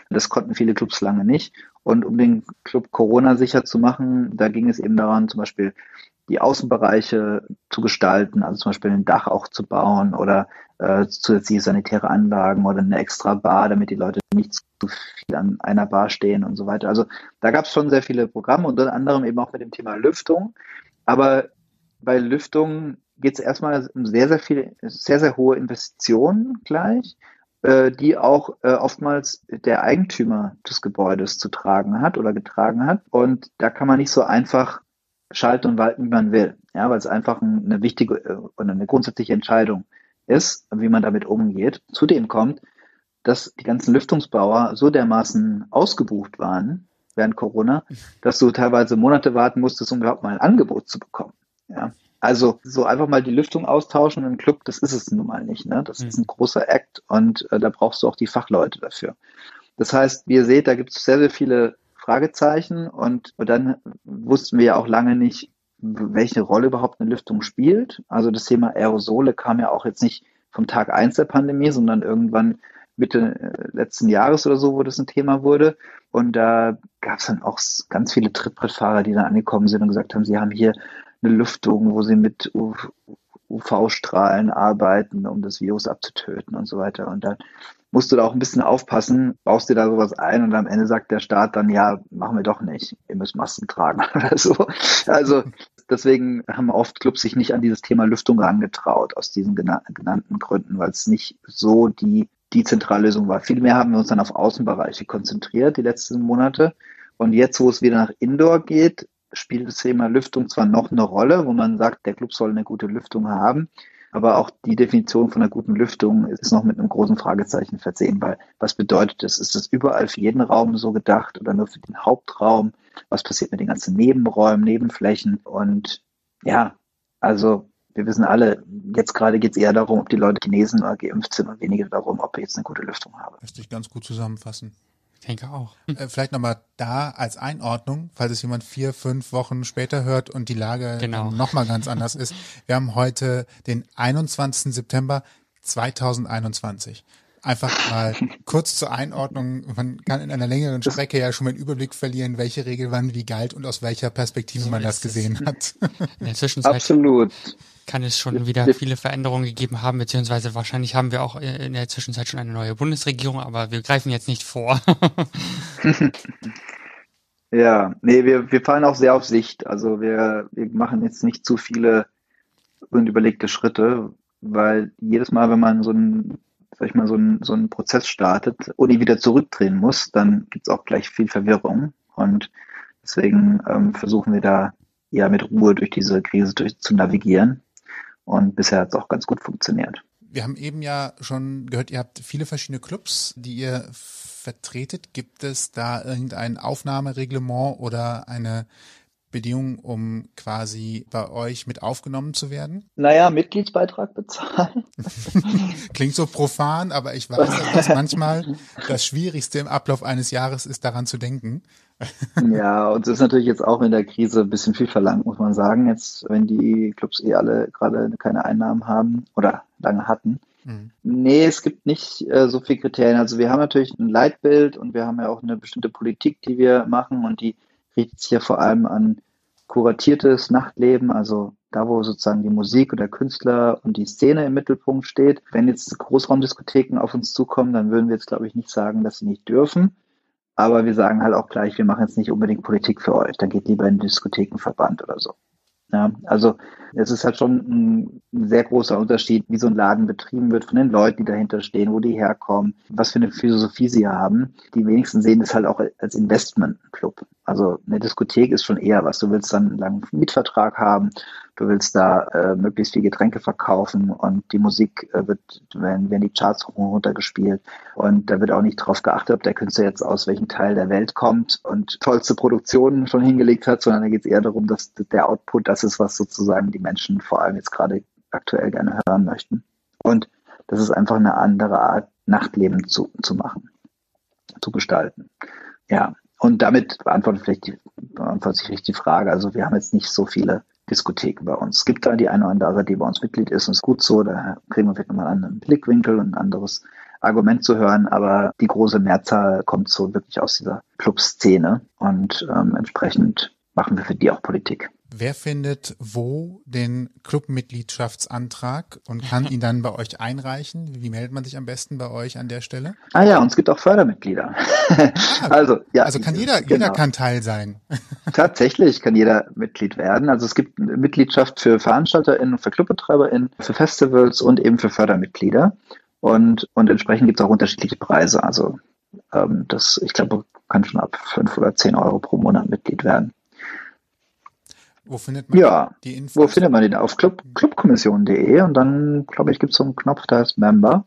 Das konnten viele Clubs lange nicht. Und um den Club Corona sicher zu machen, da ging es eben daran, zum Beispiel die Außenbereiche zu gestalten, also zum Beispiel ein Dach auch zu bauen oder äh, zusätzliche sanitäre Anlagen oder eine extra Bar, damit die Leute nicht zu viel an einer Bar stehen und so weiter. Also da gab es schon sehr viele Programme, unter anderem eben auch mit dem Thema Lüftung. Aber bei Lüftung geht es erstmal um sehr, sehr viele, sehr, sehr hohe Investitionen gleich, äh, die auch äh, oftmals der Eigentümer des Gebäudes zu tragen hat oder getragen hat. Und da kann man nicht so einfach schalten und walten, wie man will. Ja, weil es einfach eine wichtige äh, und eine grundsätzliche Entscheidung ist, wie man damit umgeht. Zudem kommt, dass die ganzen Lüftungsbauer so dermaßen ausgebucht waren während Corona, dass du teilweise Monate warten musstest, um überhaupt mal ein Angebot zu bekommen. Ja. Also so einfach mal die Lüftung austauschen in einem Club, das ist es nun mal nicht. Ne? Das mhm. ist ein großer Act und äh, da brauchst du auch die Fachleute dafür. Das heißt, wie ihr seht, da gibt es sehr, sehr viele Fragezeichen. Und dann wussten wir ja auch lange nicht, welche Rolle überhaupt eine Lüftung spielt. Also das Thema Aerosole kam ja auch jetzt nicht vom Tag eins der Pandemie, sondern irgendwann Mitte äh, letzten Jahres oder so, wo das ein Thema wurde. Und da gab es dann auch ganz viele Trittbrettfahrer, die dann angekommen sind und gesagt haben, sie haben hier eine Lüftung, wo sie mit UV-Strahlen arbeiten, um das Virus abzutöten und so weiter. Und dann musst du da auch ein bisschen aufpassen, baust dir da sowas ein und am Ende sagt der Staat dann, ja, machen wir doch nicht, ihr müsst Masken tragen *laughs* oder so. Also deswegen haben oft Clubs sich nicht an dieses Thema Lüftung herangetraut, aus diesen genannten Gründen, weil es nicht so die, die Zentrallösung war. Vielmehr haben wir uns dann auf Außenbereiche konzentriert die letzten Monate. Und jetzt, wo es wieder nach Indoor geht, spielt das Thema Lüftung zwar noch eine Rolle, wo man sagt, der Club soll eine gute Lüftung haben, aber auch die Definition von einer guten Lüftung ist noch mit einem großen Fragezeichen versehen, weil was bedeutet das? Ist das überall für jeden Raum so gedacht oder nur für den Hauptraum? Was passiert mit den ganzen Nebenräumen, Nebenflächen? Und ja, also wir wissen alle, jetzt gerade geht es eher darum, ob die Leute genesen oder geimpft sind und weniger darum, ob ich jetzt eine gute Lüftung habe. Lässt sich ganz gut zusammenfassen. Ich denke auch. Äh, vielleicht nochmal da als Einordnung, falls es jemand vier, fünf Wochen später hört und die Lage genau. nochmal ganz anders ist. Wir haben heute den 21. September 2021. Einfach mal kurz zur Einordnung. Man kann in einer längeren Strecke ja schon mal einen Überblick verlieren, welche Regel wann wie galt und aus welcher Perspektive man das gesehen hat. In der Zwischenzeit Absolut kann es schon wieder viele Veränderungen gegeben haben, beziehungsweise wahrscheinlich haben wir auch in der Zwischenzeit schon eine neue Bundesregierung, aber wir greifen jetzt nicht vor. *laughs* ja, nee, wir, wir fallen auch sehr auf Sicht. Also wir, wir machen jetzt nicht zu viele unüberlegte Schritte, weil jedes Mal, wenn man so ein sag ich mal, so einen, so einen Prozess startet und ihn wieder zurückdrehen muss, dann gibt es auch gleich viel Verwirrung. Und deswegen ähm, versuchen wir da ja mit Ruhe durch diese Krise durch, zu navigieren. Und bisher hat es auch ganz gut funktioniert. Wir haben eben ja schon gehört, ihr habt viele verschiedene Clubs, die ihr vertretet. Gibt es da irgendein Aufnahmereglement oder eine Bedingung, um quasi bei euch mit aufgenommen zu werden? Naja, Mitgliedsbeitrag bezahlen. *laughs* Klingt so profan, aber ich weiß, dass das manchmal das Schwierigste im Ablauf eines Jahres ist, daran zu denken. *laughs* ja, und es ist natürlich jetzt auch in der Krise ein bisschen viel verlangt, muss man sagen. Jetzt, wenn die Clubs eh alle gerade keine Einnahmen haben oder lange hatten. Mhm. Nee, es gibt nicht äh, so viele Kriterien. Also wir haben natürlich ein Leitbild und wir haben ja auch eine bestimmte Politik, die wir machen und die richtet sich ja vor allem an kuratiertes Nachtleben, also da, wo sozusagen die Musik oder Künstler und die Szene im Mittelpunkt steht. Wenn jetzt Großraumdiskotheken auf uns zukommen, dann würden wir jetzt, glaube ich, nicht sagen, dass sie nicht dürfen. Aber wir sagen halt auch gleich, wir machen jetzt nicht unbedingt Politik für euch. Dann geht lieber in den Diskothekenverband oder so. Ja, also es ist halt schon ein, sehr großer Unterschied, wie so ein Laden betrieben wird von den Leuten, die dahinter stehen, wo die herkommen, was für eine Philosophie sie haben. Die wenigsten sehen es halt auch als Investmentclub. Also eine Diskothek ist schon eher was. Du willst dann einen langen Mietvertrag haben, du willst da äh, möglichst viel Getränke verkaufen und die Musik äh, wird, werden, werden die Charts runtergespielt und da wird auch nicht drauf geachtet, ob der Künstler jetzt aus welchem Teil der Welt kommt und tollste Produktionen schon hingelegt hat, sondern da geht es eher darum, dass der Output das ist, was sozusagen die Menschen vor allem jetzt gerade aktuell gerne hören möchten. Und das ist einfach eine andere Art, Nachtleben zu, zu machen, zu gestalten. Ja, und damit beantwortet vielleicht die, beantwortet sich richtig die Frage. Also wir haben jetzt nicht so viele Diskotheken bei uns. Es gibt da die eine oder andere, die bei uns Mitglied ist und ist gut so. Da kriegen wir vielleicht nochmal einen anderen Blickwinkel und ein anderes Argument zu hören. Aber die große Mehrzahl kommt so wirklich aus dieser Clubszene und ähm, entsprechend machen wir für die auch Politik. Wer findet wo den Clubmitgliedschaftsantrag und kann ihn dann bei euch einreichen? Wie meldet man sich am besten bei euch an der Stelle? Ah ja, und es gibt auch Fördermitglieder. Ah, also, ja, also kann jeder, genau. jeder kann Teil sein. *laughs* Tatsächlich kann jeder Mitglied werden. Also es gibt Mitgliedschaft für VeranstalterInnen für ClubbetreiberInnen, für Festivals und eben für Fördermitglieder. Und, und entsprechend gibt es auch unterschiedliche Preise. Also ähm, das, ich glaube, kann schon ab fünf oder zehn Euro pro Monat Mitglied werden. Wo findet man ja, die Infos? Wo findet man den? Auf Club, clubkommission.de und dann, glaube ich, gibt es so einen Knopf, da heißt Member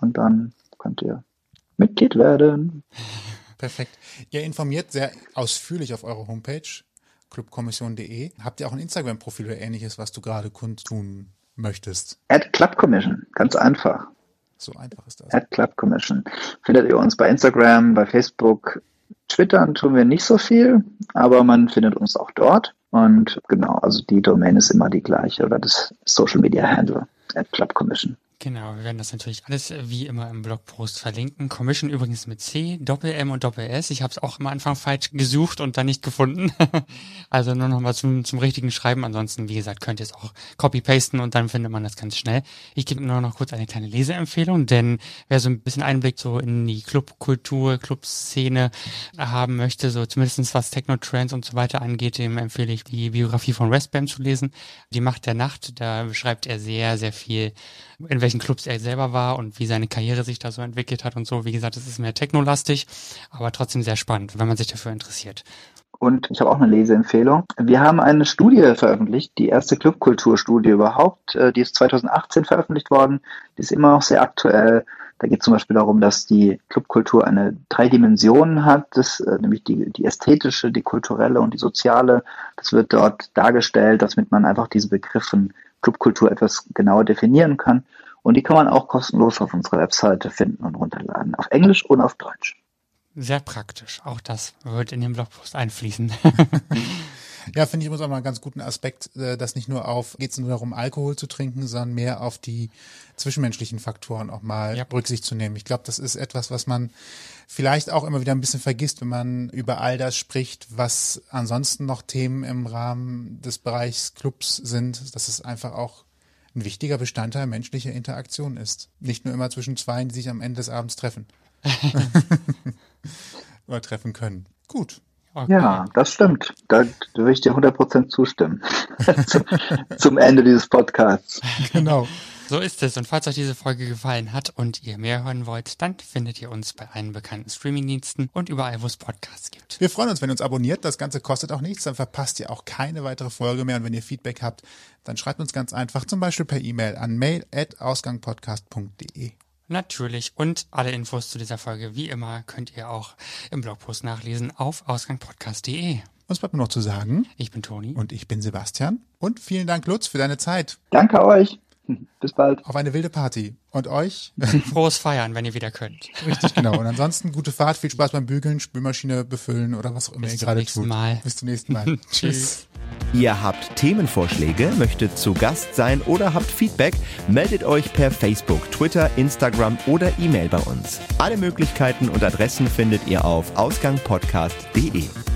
und dann könnt ihr Mitglied werden. Perfekt. Ihr informiert sehr ausführlich auf eurer Homepage clubkommission.de. Habt ihr auch ein Instagram-Profil oder ähnliches, was du gerade kundtun möchtest? At Clubcommission, ganz einfach. So einfach ist das. At Clubcommission. Findet ihr uns bei Instagram, bei Facebook, Twittern tun wir nicht so viel, aber man findet uns auch dort. Und genau, also die Domain ist immer die gleiche oder das Social Media Handle at Club Commission. Genau, wir werden das natürlich alles äh, wie immer im Blogpost verlinken. Commission übrigens mit C, Doppel-M und Doppel-S. Ich habe es auch am Anfang falsch gesucht und dann nicht gefunden. *laughs* also nur nochmal zum, zum richtigen Schreiben. Ansonsten, wie gesagt, könnt ihr es auch copy-pasten und dann findet man das ganz schnell. Ich gebe nur noch kurz eine kleine Leseempfehlung, denn wer so ein bisschen Einblick so in die Clubkultur, Clubszene haben möchte, so zumindestens was Techno-Trends und so weiter angeht, dem empfehle ich die Biografie von Westbam zu lesen. Die Macht der Nacht, da beschreibt er sehr, sehr viel, in welchen Clubs er selber war und wie seine Karriere sich da so entwickelt hat und so. Wie gesagt, es ist mehr technolastig, aber trotzdem sehr spannend, wenn man sich dafür interessiert. Und ich habe auch eine Leseempfehlung. Wir haben eine Studie veröffentlicht, die erste Clubkulturstudie überhaupt. Äh, die ist 2018 veröffentlicht worden. Die ist immer noch sehr aktuell. Da geht es zum Beispiel darum, dass die Clubkultur eine drei Dimensionen hat, das, äh, nämlich die, die ästhetische, die kulturelle und die soziale. Das wird dort dargestellt, damit man einfach diese Begriffe Clubkultur etwas genauer definieren kann. Und die kann man auch kostenlos auf unserer Webseite finden und runterladen, auf Englisch und auf Deutsch. Sehr praktisch. Auch das wird in den Blogpost einfließen. *laughs* ja, finde ich immer so mal einen ganz guten Aspekt, äh, dass nicht nur auf, geht es nur darum, Alkohol zu trinken, sondern mehr auf die zwischenmenschlichen Faktoren auch mal ja. Rücksicht zu nehmen. Ich glaube, das ist etwas, was man vielleicht auch immer wieder ein bisschen vergisst, wenn man über all das spricht, was ansonsten noch Themen im Rahmen des Bereichs Clubs sind, dass es einfach auch ein wichtiger Bestandteil menschlicher Interaktion ist. Nicht nur immer zwischen zwei, die sich am Ende des Abends treffen. *laughs* *laughs* Oder treffen können. Gut. Okay. Ja, das stimmt. Da, würde ich dir 100% zustimmen. *laughs* zum, zum Ende dieses Podcasts. *laughs* Genau. So ist es. Und falls euch diese Folge gefallen hat und ihr mehr hören wollt, dann findet ihr uns bei allen bekannten Streamingdiensten und überall, wo es Podcasts gibt. Wir freuen uns, wenn ihr uns abonniert. Das Ganze kostet auch nichts. Dann verpasst ihr auch keine weitere Folge mehr. Und wenn ihr Feedback habt, dann schreibt uns ganz einfach, zum Beispiel per E-Mail an mail.ausgangpodcast.de. Natürlich. Und alle Infos zu dieser Folge, wie immer, könnt ihr auch im Blogpost nachlesen auf ausgangpodcast.de. Was bleibt mir noch zu sagen? Ich bin Toni. Und ich bin Sebastian. Und vielen Dank, Lutz, für deine Zeit. Danke euch. *laughs* Bis bald. Auf eine wilde Party. Und euch? *laughs* Frohes Feiern, wenn ihr wieder könnt. Richtig, genau. Und *laughs* ansonsten gute Fahrt, viel Spaß beim Bügeln, Spülmaschine befüllen oder was auch immer Bis ihr gerade tut. Mal. Bis zum nächsten Mal. Tschüss. Ihr habt Themenvorschläge, möchtet zu Gast sein oder habt Feedback, meldet euch per Facebook, Twitter, Instagram oder E-Mail bei uns. Alle Möglichkeiten und Adressen findet ihr auf ausgangpodcast.de.